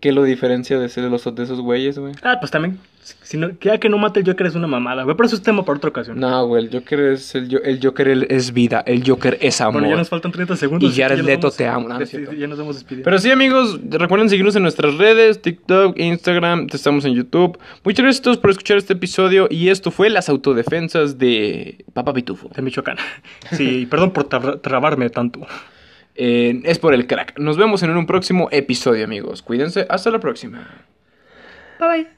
¿qué lo diferencia de ser de los de esos güeyes, güey? Ah, pues también, si no, ya que no mate el Joker es una mamada, güey, pero eso es tema para otra ocasión. No, güey, el Joker es el, Jo- el Joker es vida, el Joker es amor. bueno, ya nos faltan 30 segundos. Y que Jared nos Leto, te amo. No, no ya nos vamos despidiendo. Pero sí, amigos, recuerden seguirnos en nuestras redes, TikTok, Instagram, estamos en YouTube. Muchas gracias a todos por escuchar este episodio y esto fue las autodefensas de Papa Pitufo. De Michoacán. Sí, perdón por tra- trabarme tanto. Eh, es por el crack. Nos vemos en un próximo episodio, amigos. Cuídense, hasta la próxima. Bye bye.